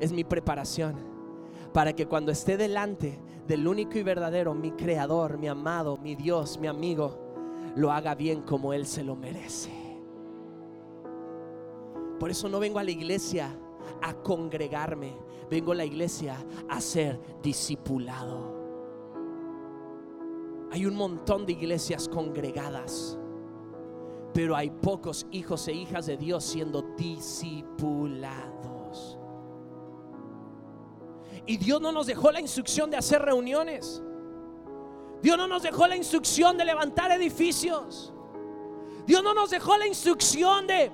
es mi preparación para que cuando esté delante del único y verdadero, mi creador, mi amado, mi Dios, mi amigo, lo haga bien como Él se lo merece. Por eso no vengo a la iglesia a congregarme, vengo a la iglesia a ser discipulado. Hay un montón de iglesias congregadas, pero hay pocos hijos e hijas de Dios siendo discipulados. Y Dios no nos dejó la instrucción de hacer reuniones. Dios no nos dejó la instrucción de levantar edificios. Dios no nos dejó la instrucción de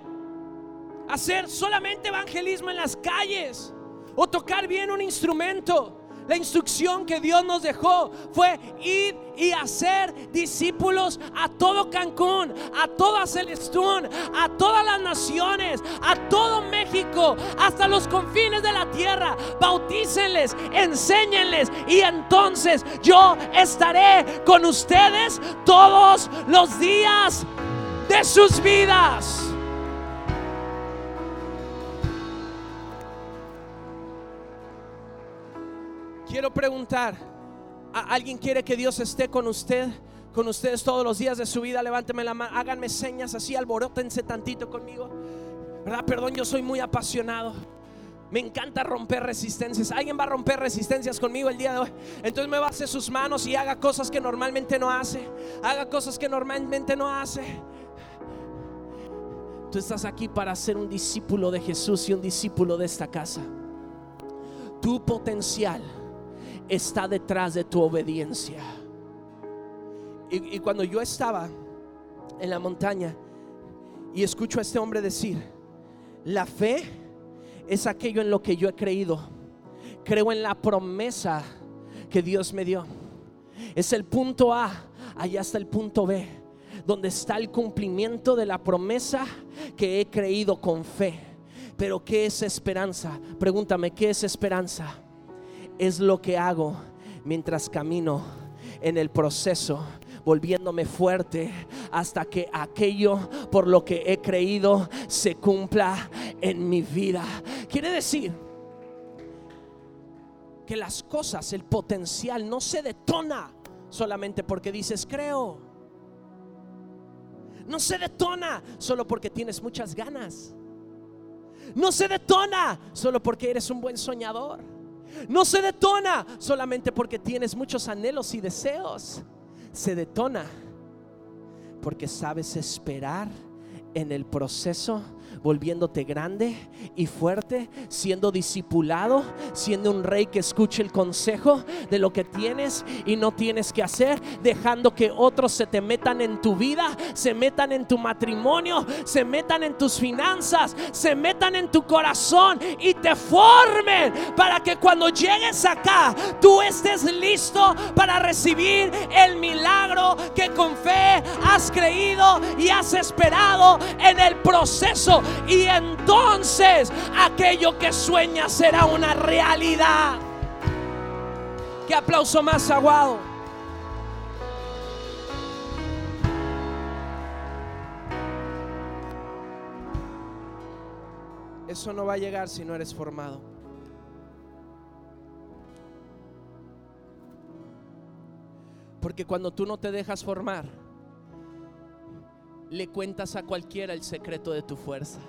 hacer solamente evangelismo en las calles o tocar bien un instrumento. La instrucción que Dios nos dejó fue ir y hacer discípulos a todo Cancún, a toda Celestún, a todas las naciones, a todo México, hasta los confines de la tierra. Bautícenles, enséñenles y entonces yo estaré con ustedes todos los días de sus vidas. Quiero preguntar, ¿alguien quiere que Dios esté con usted? Con ustedes todos los días de su vida, levánteme la mano, háganme señas así, alborótense tantito conmigo. ¿Verdad? Perdón, yo soy muy apasionado. Me encanta romper resistencias. ¿Alguien va a romper resistencias conmigo el día de hoy? Entonces me hacer sus manos y haga cosas que normalmente no hace. Haga cosas que normalmente no hace. Tú estás aquí para ser un discípulo de Jesús y un discípulo de esta casa. Tu potencial está detrás de tu obediencia. Y, cuando yo estaba en la montaña y escucho a este hombre decir, la fe es aquello en lo que yo he creído. Creo en la promesa que Dios me dio. Es el punto A, allá está el punto B, donde está el cumplimiento de la promesa que he creído con fe. Pero ¿qué es esperanza? Pregúntame, ¿qué es esperanza? Es lo que hago mientras camino en el proceso volviéndome fuerte hasta que aquello por lo que he creído se cumpla en mi vida. Quiere decir que las cosas, el potencial no se detona solamente porque dices creo. No se detona solo porque tienes muchas ganas. No se detona solo porque eres un buen soñador. No se detona solamente porque tienes muchos anhelos y deseos. Se detona porque sabes esperar en el proceso volviéndote grande y fuerte, siendo discipulado, siendo un rey que escuche el consejo de lo que tienes y no tienes que hacer, dejando que otros se te metan en tu vida, se metan en tu matrimonio, se metan en tus finanzas, se metan en tu corazón y te formen para que cuando llegues acá tú estés listo para recibir el milagro que con fe has creído y has esperado en el proceso y entonces aquello que sueñas será una realidad. Qué aplauso más aguado. Eso no va a llegar si no eres formado. Porque cuando tú no te dejas formar, le cuentas a cualquiera el secreto de tu fuerza.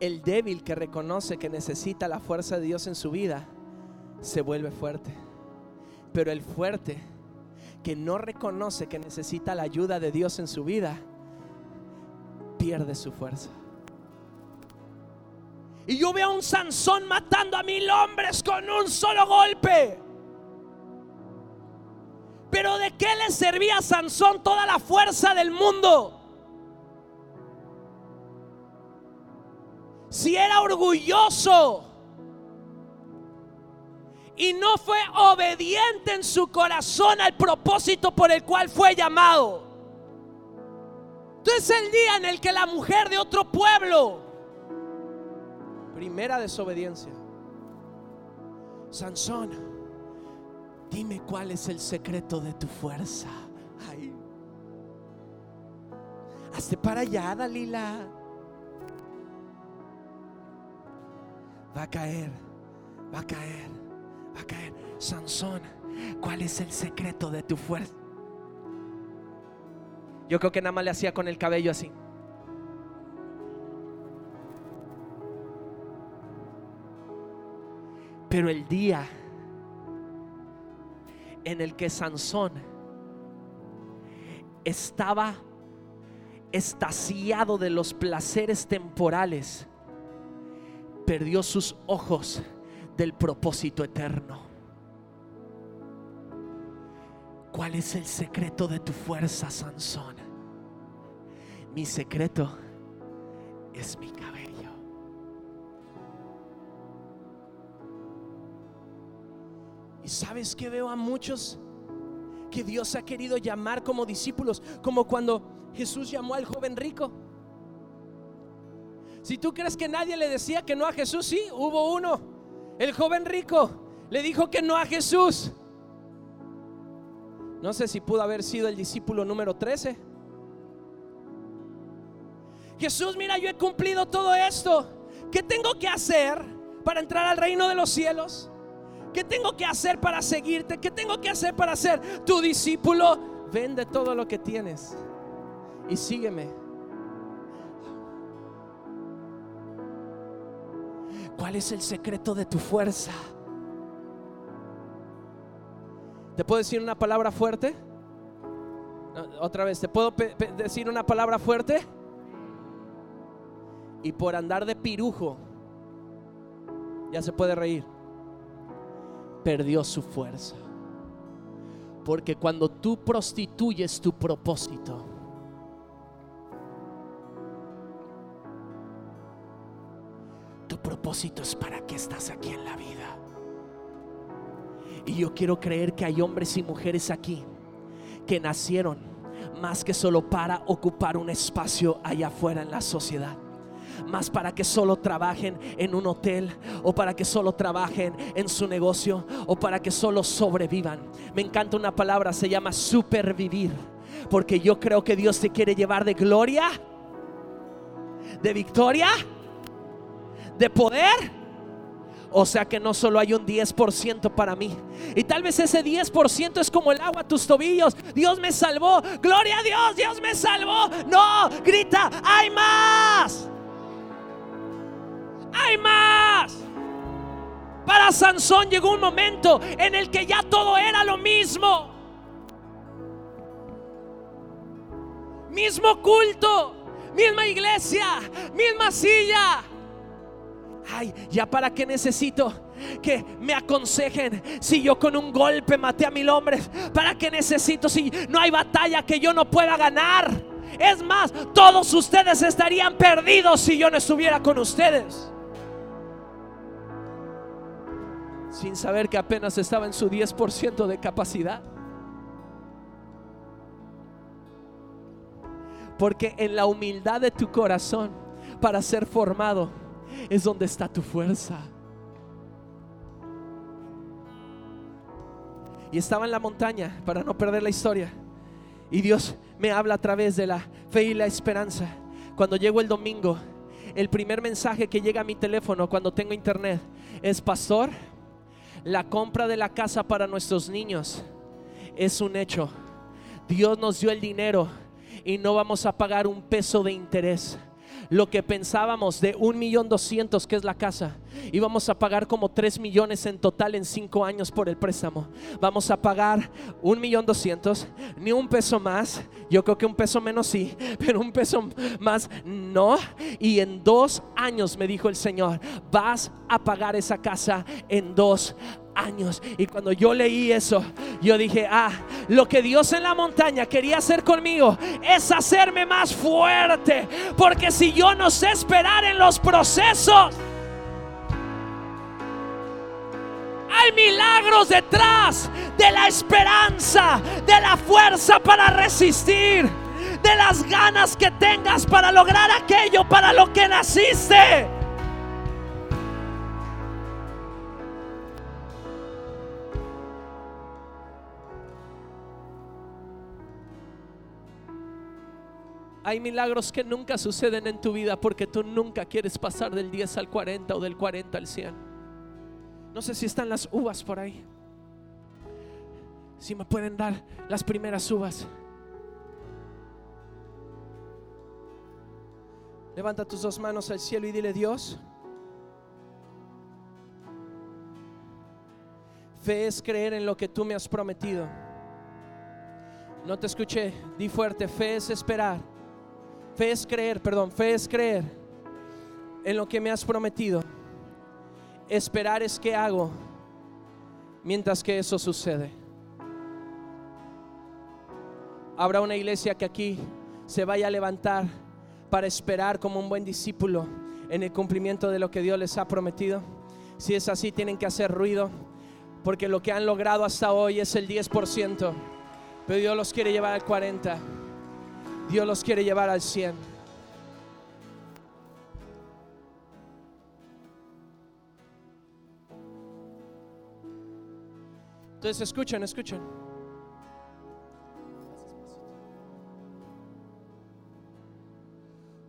El débil que reconoce que necesita la fuerza de Dios en su vida se vuelve fuerte. Pero el fuerte que no reconoce que necesita la ayuda de Dios en su vida pierde su fuerza. Y yo veo a un Sansón matando a mil hombres con un solo golpe. Pero ¿de qué le servía a Sansón toda la fuerza del mundo? Si era orgulloso y no fue obediente en su corazón al propósito por el cual fue llamado. Entonces el día en el que la mujer de otro pueblo Primera desobediencia. Sansón, dime cuál es el secreto de tu fuerza. Ay. Hazte para allá, Dalila. Va a caer, va a caer, va a caer. Sansón, ¿cuál es el secreto de tu fuerza? Yo creo que nada más le hacía con el cabello así. Pero el día en el que Sansón estaba estasiado de los placeres temporales, perdió sus ojos del propósito eterno. ¿Cuál es el secreto de tu fuerza, Sansón? Mi secreto es mi sabes que veo a muchos que Dios ha querido llamar como discípulos, como cuando Jesús llamó al joven rico. Si tú crees que nadie le decía que no a Jesús, sí, hubo uno. El joven rico le dijo que no a Jesús. No sé si pudo haber sido el discípulo número 13. Jesús, mira, yo he cumplido todo esto. ¿Qué tengo que hacer para entrar al reino de los cielos? ¿Qué tengo que hacer para seguirte? ¿Qué tengo que hacer para ser tu discípulo? Vende todo lo que tienes y sígueme. ¿Cuál es el secreto de tu fuerza? ¿Te puedo decir una palabra fuerte? Otra vez, ¿te puedo decir una palabra fuerte? Y por andar de pirujo, ya se puede reír perdió su fuerza. Porque cuando tú prostituyes tu propósito, tu propósito es para qué estás aquí en la vida. Y yo quiero creer que hay hombres y mujeres aquí que nacieron más que solo para ocupar un espacio allá afuera en la sociedad más para que solo trabajen en un hotel o para que solo trabajen en su negocio o para que solo sobrevivan. Me encanta una palabra, se llama supervivir, porque yo creo que Dios te quiere llevar de gloria, de victoria, de poder. O sea que no solo hay un 10% para mí. Y tal vez ese 10% es como el agua a tus tobillos. Dios me salvó. Gloria a Dios, Dios me salvó. No, grita, hay más hay más. Para Sansón llegó un momento en el que ya todo era lo mismo. Mismo culto, misma iglesia, misma silla. Ay, ya para qué necesito que me aconsejen si yo con un golpe maté a mil hombres. ¿Para qué necesito si no hay batalla que yo no pueda ganar? Es más, todos ustedes estarían perdidos si yo no estuviera con ustedes. Sin saber que apenas estaba en su 10% de capacidad. Porque en la humildad de tu corazón para ser formado es donde está tu fuerza. Y estaba en la montaña para no perder la historia. Y Dios me habla a través de la fe y la esperanza. Cuando llego el domingo, el primer mensaje que llega a mi teléfono cuando tengo internet es, pastor, la compra de la casa para nuestros niños es un hecho. Dios nos dio el dinero y no vamos a pagar un peso de interés lo que pensábamos de un millón doscientos que es la casa íbamos a pagar como tres millones en total en cinco años por el préstamo vamos a pagar un millón doscientos ni un peso más yo creo que un peso menos sí pero un peso más no y en dos años me dijo el Señor vas a pagar esa casa en dos años. Y cuando yo leí eso, yo dije, ah, lo que Dios en la montaña quería hacer conmigo es hacerme más fuerte. Porque si yo no sé esperar en los procesos, hay milagros detrás de la esperanza, de la fuerza para resistir, de las ganas que tengas para lograr aquello para lo que naciste. Hay milagros que nunca suceden en tu vida porque tú nunca quieres pasar del 10 al 40 o del 40 al 100. No sé si están las uvas por ahí. Si me pueden dar las primeras uvas. Levanta tus dos manos al cielo y dile Dios. Fe es creer en lo que tú me has prometido. No te escuché. Di fuerte. Fe es esperar Fe es creer, perdón, fe es creer en lo que me has prometido. Esperar es que hago mientras que eso sucede. Habrá una iglesia que aquí se vaya a levantar para esperar como un buen discípulo en el cumplimiento de lo que Dios les ha prometido. Si es así, tienen que hacer ruido, porque lo que han logrado hasta hoy es el 10%, pero Dios los quiere llevar al 40%. Dios los quiere llevar al 100. Entonces escuchen, escuchen.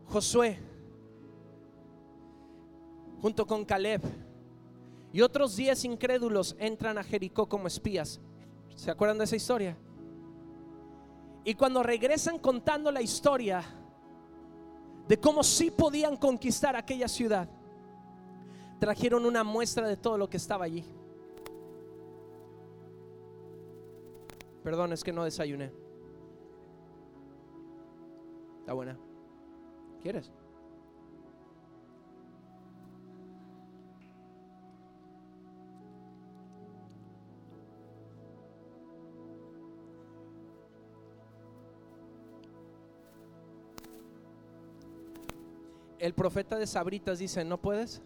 Josué, junto con Caleb y otros diez incrédulos entran a Jericó como espías. ¿Se acuerdan de esa historia? Y cuando regresan contando la historia de cómo sí podían conquistar aquella ciudad, trajeron una muestra de todo lo que estaba allí. Perdón, es que no desayuné. Está buena. ¿Quieres? el profeta de Sabritas dice, ¿no puedes?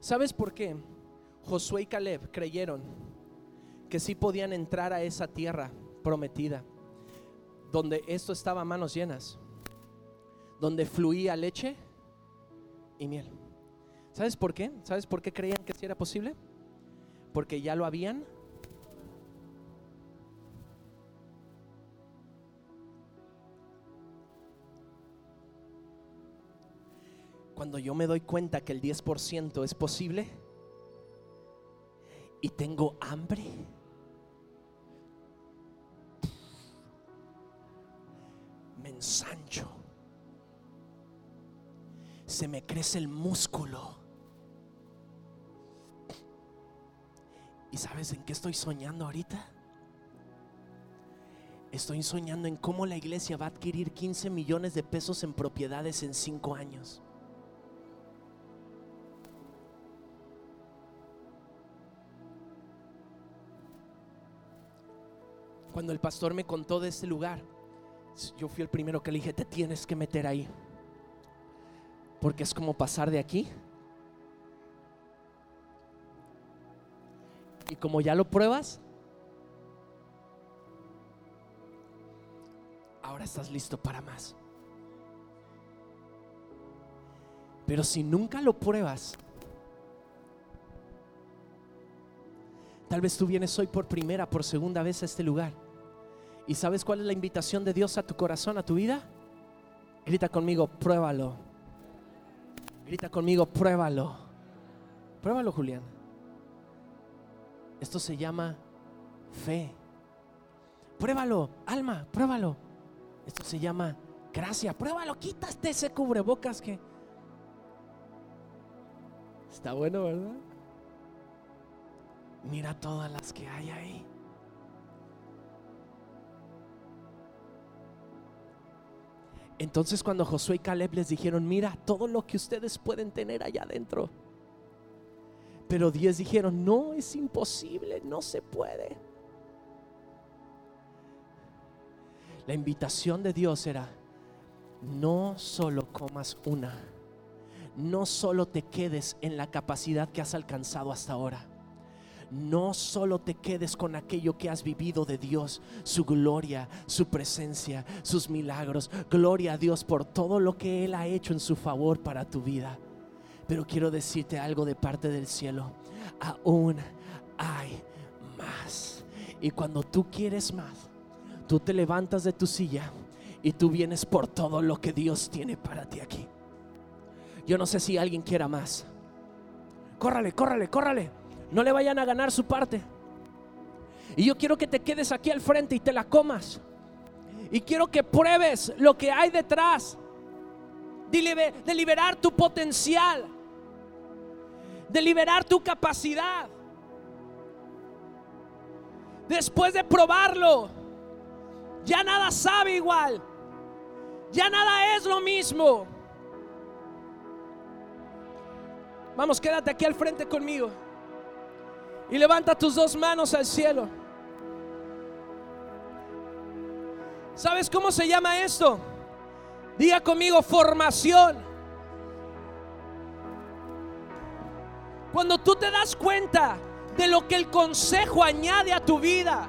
¿Sabes por qué Josué y Caleb creyeron que sí podían entrar a esa tierra prometida, donde esto estaba a manos llenas, donde fluía leche y miel? ¿Sabes por qué? ¿Sabes por qué creían que sí era posible? Porque ya lo habían cuando yo me doy cuenta que el 10% es posible y tengo hambre, me ensancho, se me crece el músculo. Sabes en qué estoy soñando ahorita? Estoy soñando en cómo la iglesia va a adquirir 15 millones de pesos en propiedades en 5 años. Cuando el pastor me contó de este lugar, yo fui el primero que le dije, te tienes que meter ahí. Porque es como pasar de aquí. Y como ya lo pruebas, ahora estás listo para más. Pero si nunca lo pruebas, tal vez tú vienes hoy por primera, por segunda vez a este lugar. ¿Y sabes cuál es la invitación de Dios a tu corazón, a tu vida? Grita conmigo, pruébalo. Grita conmigo, pruébalo. Pruébalo, Julián. Esto se llama fe. Pruébalo, alma, pruébalo. Esto se llama gracia. Pruébalo, quítate ese cubrebocas que... Está bueno, ¿verdad? Mira todas las que hay ahí. Entonces cuando Josué y Caleb les dijeron, mira todo lo que ustedes pueden tener allá adentro. Pero diez dijeron, no, es imposible, no se puede. La invitación de Dios era, no solo comas una, no solo te quedes en la capacidad que has alcanzado hasta ahora no solo te quedes con aquello que has vivido de Dios, su gloria, su presencia, sus milagros. Gloria a Dios por todo lo que Él ha hecho en su favor para tu vida. Pero quiero decirte algo de parte del cielo. Aún hay más. Y cuando tú quieres más, tú te levantas de tu silla y tú vienes por todo lo que Dios tiene para ti aquí. Yo no sé si alguien quiera más. Córrale, córrale, córrale no le vayan a ganar su parte. Y yo quiero que te quedes aquí al frente y te la comas. Y quiero que pruebes lo que hay detrás de liberar tu potencial, de liberar tu capacidad. Después de probarlo, ya nada sabe igual, ya nada es lo mismo. Vamos, quédate aquí al frente conmigo. Y levanta tus dos manos al cielo. ¿Sabes cómo se llama esto? Diga conmigo formación. Cuando tú te das cuenta de lo que el consejo añade a tu vida,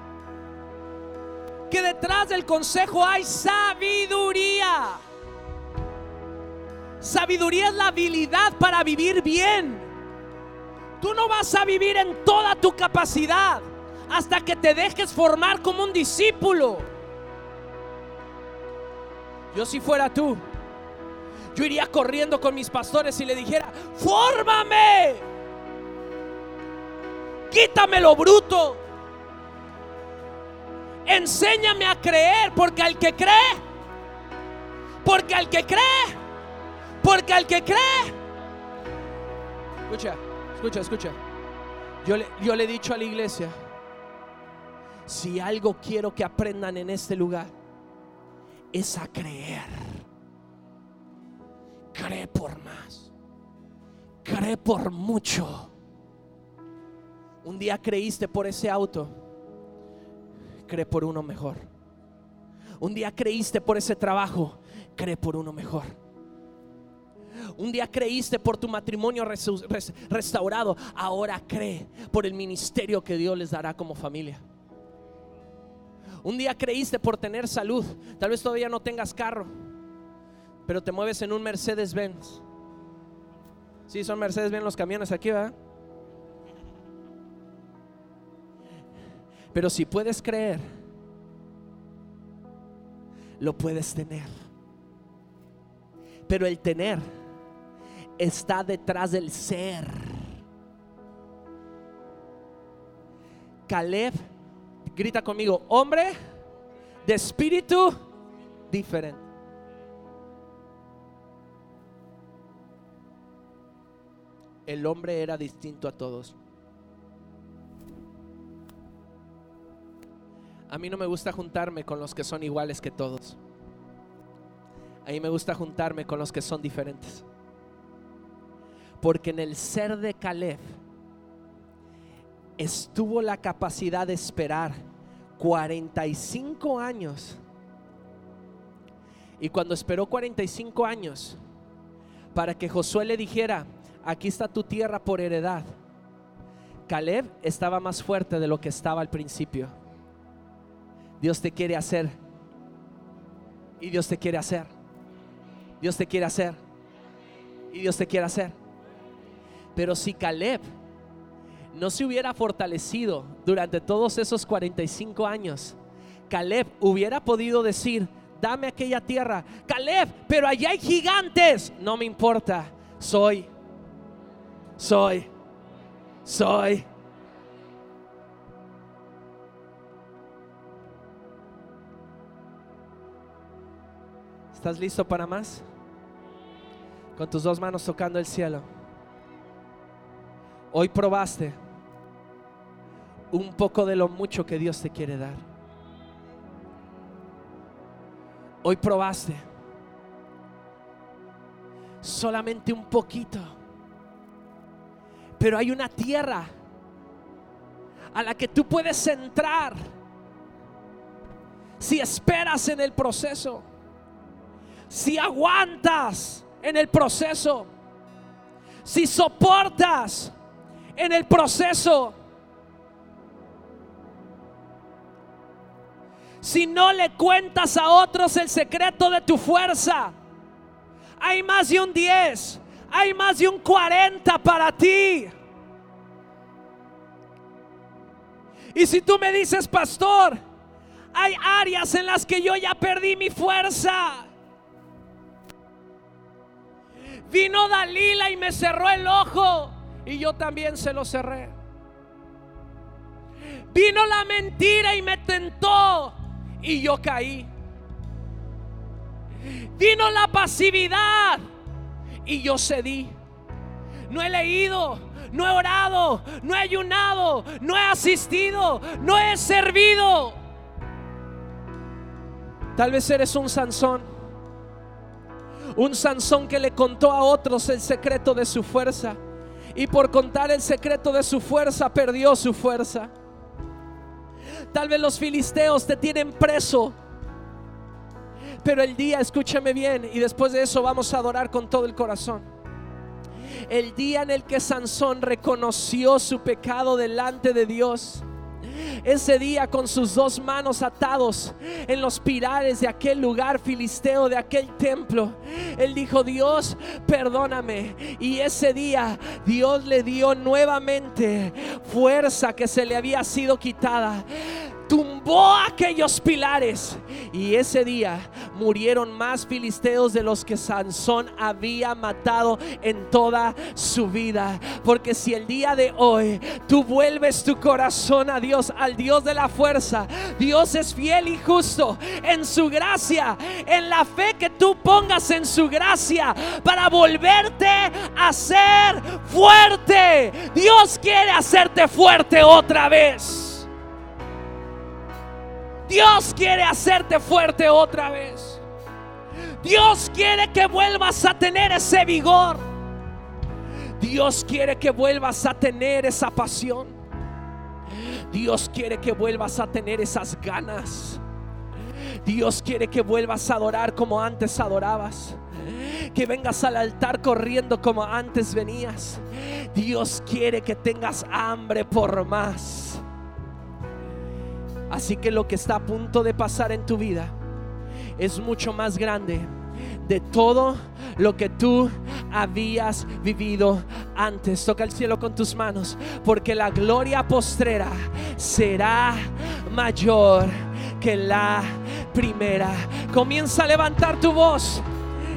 que detrás del consejo hay sabiduría. Sabiduría es la habilidad para vivir bien. Tú no vas a vivir en toda tu capacidad hasta que te dejes formar como un discípulo. Yo si fuera tú, yo iría corriendo con mis pastores y le dijera, fórmame, quítame lo bruto, enséñame a creer, porque al que cree, porque al que cree, porque al que cree, escucha, Escucha, escucha. Yo le, yo le he dicho a la iglesia, si algo quiero que aprendan en este lugar, es a creer. Cree por más. Cree por mucho. Un día creíste por ese auto. Cree por uno mejor. Un día creíste por ese trabajo. Cree por uno mejor. Un día creíste por tu matrimonio restaurado, ahora cree por el ministerio que Dios les dará como familia. Un día creíste por tener salud, tal vez todavía no tengas carro, pero te mueves en un Mercedes Benz. Sí, son Mercedes Benz los camiones aquí, ¿verdad? Pero si puedes creer, lo puedes tener. Pero el tener está detrás del ser. Caleb, grita conmigo, hombre de espíritu diferente. El hombre era distinto a todos. A mí no me gusta juntarme con los que son iguales que todos. A mí me gusta juntarme con los que son diferentes. Porque en el ser de Caleb estuvo la capacidad de esperar 45 años. Y cuando esperó 45 años para que Josué le dijera, aquí está tu tierra por heredad, Caleb estaba más fuerte de lo que estaba al principio. Dios te quiere hacer. Y Dios te quiere hacer. Dios te quiere hacer. Y Dios te quiere hacer. Pero si Caleb no se hubiera fortalecido durante todos esos 45 años, Caleb hubiera podido decir, dame aquella tierra. Caleb, pero allá hay gigantes. No me importa. Soy. Soy. Soy. ¿Estás listo para más? Con tus dos manos tocando el cielo. Hoy probaste un poco de lo mucho que Dios te quiere dar. Hoy probaste solamente un poquito. Pero hay una tierra a la que tú puedes entrar si esperas en el proceso si aguantas en el proceso, si soportas en el proceso, si no le cuentas a otros el secreto de tu fuerza, hay más de un 10, hay más de un 40 para ti. Y si tú me dices, pastor, hay áreas en las que yo ya perdí mi fuerza. Vino Dalila y me cerró el ojo y yo también se lo cerré. Vino la mentira y me tentó y yo caí. Vino la pasividad y yo cedí. No he leído, no he orado, no he ayunado, no he asistido, no he servido. Tal vez eres un Sansón. Un Sansón que le contó a otros el secreto de su fuerza. Y por contar el secreto de su fuerza, perdió su fuerza. Tal vez los filisteos te tienen preso. Pero el día, escúchame bien, y después de eso vamos a adorar con todo el corazón. El día en el que Sansón reconoció su pecado delante de Dios. Ese día con sus dos manos atados en los pilares de aquel lugar filisteo, de aquel templo, él dijo, Dios, perdóname. Y ese día Dios le dio nuevamente fuerza que se le había sido quitada tumbó aquellos pilares y ese día murieron más filisteos de los que Sansón había matado en toda su vida. Porque si el día de hoy tú vuelves tu corazón a Dios, al Dios de la fuerza, Dios es fiel y justo en su gracia, en la fe que tú pongas en su gracia para volverte a ser fuerte. Dios quiere hacerte fuerte otra vez. Dios quiere hacerte fuerte otra vez. Dios quiere que vuelvas a tener ese vigor. Dios quiere que vuelvas a tener esa pasión. Dios quiere que vuelvas a tener esas ganas. Dios quiere que vuelvas a adorar como antes adorabas. Que vengas al altar corriendo como antes venías. Dios quiere que tengas hambre por más. Así que lo que está a punto de pasar en tu vida es mucho más grande de todo lo que tú habías vivido antes. Toca el cielo con tus manos, porque la gloria postrera será mayor que la primera. Comienza a levantar tu voz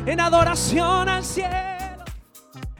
en adoración al cielo.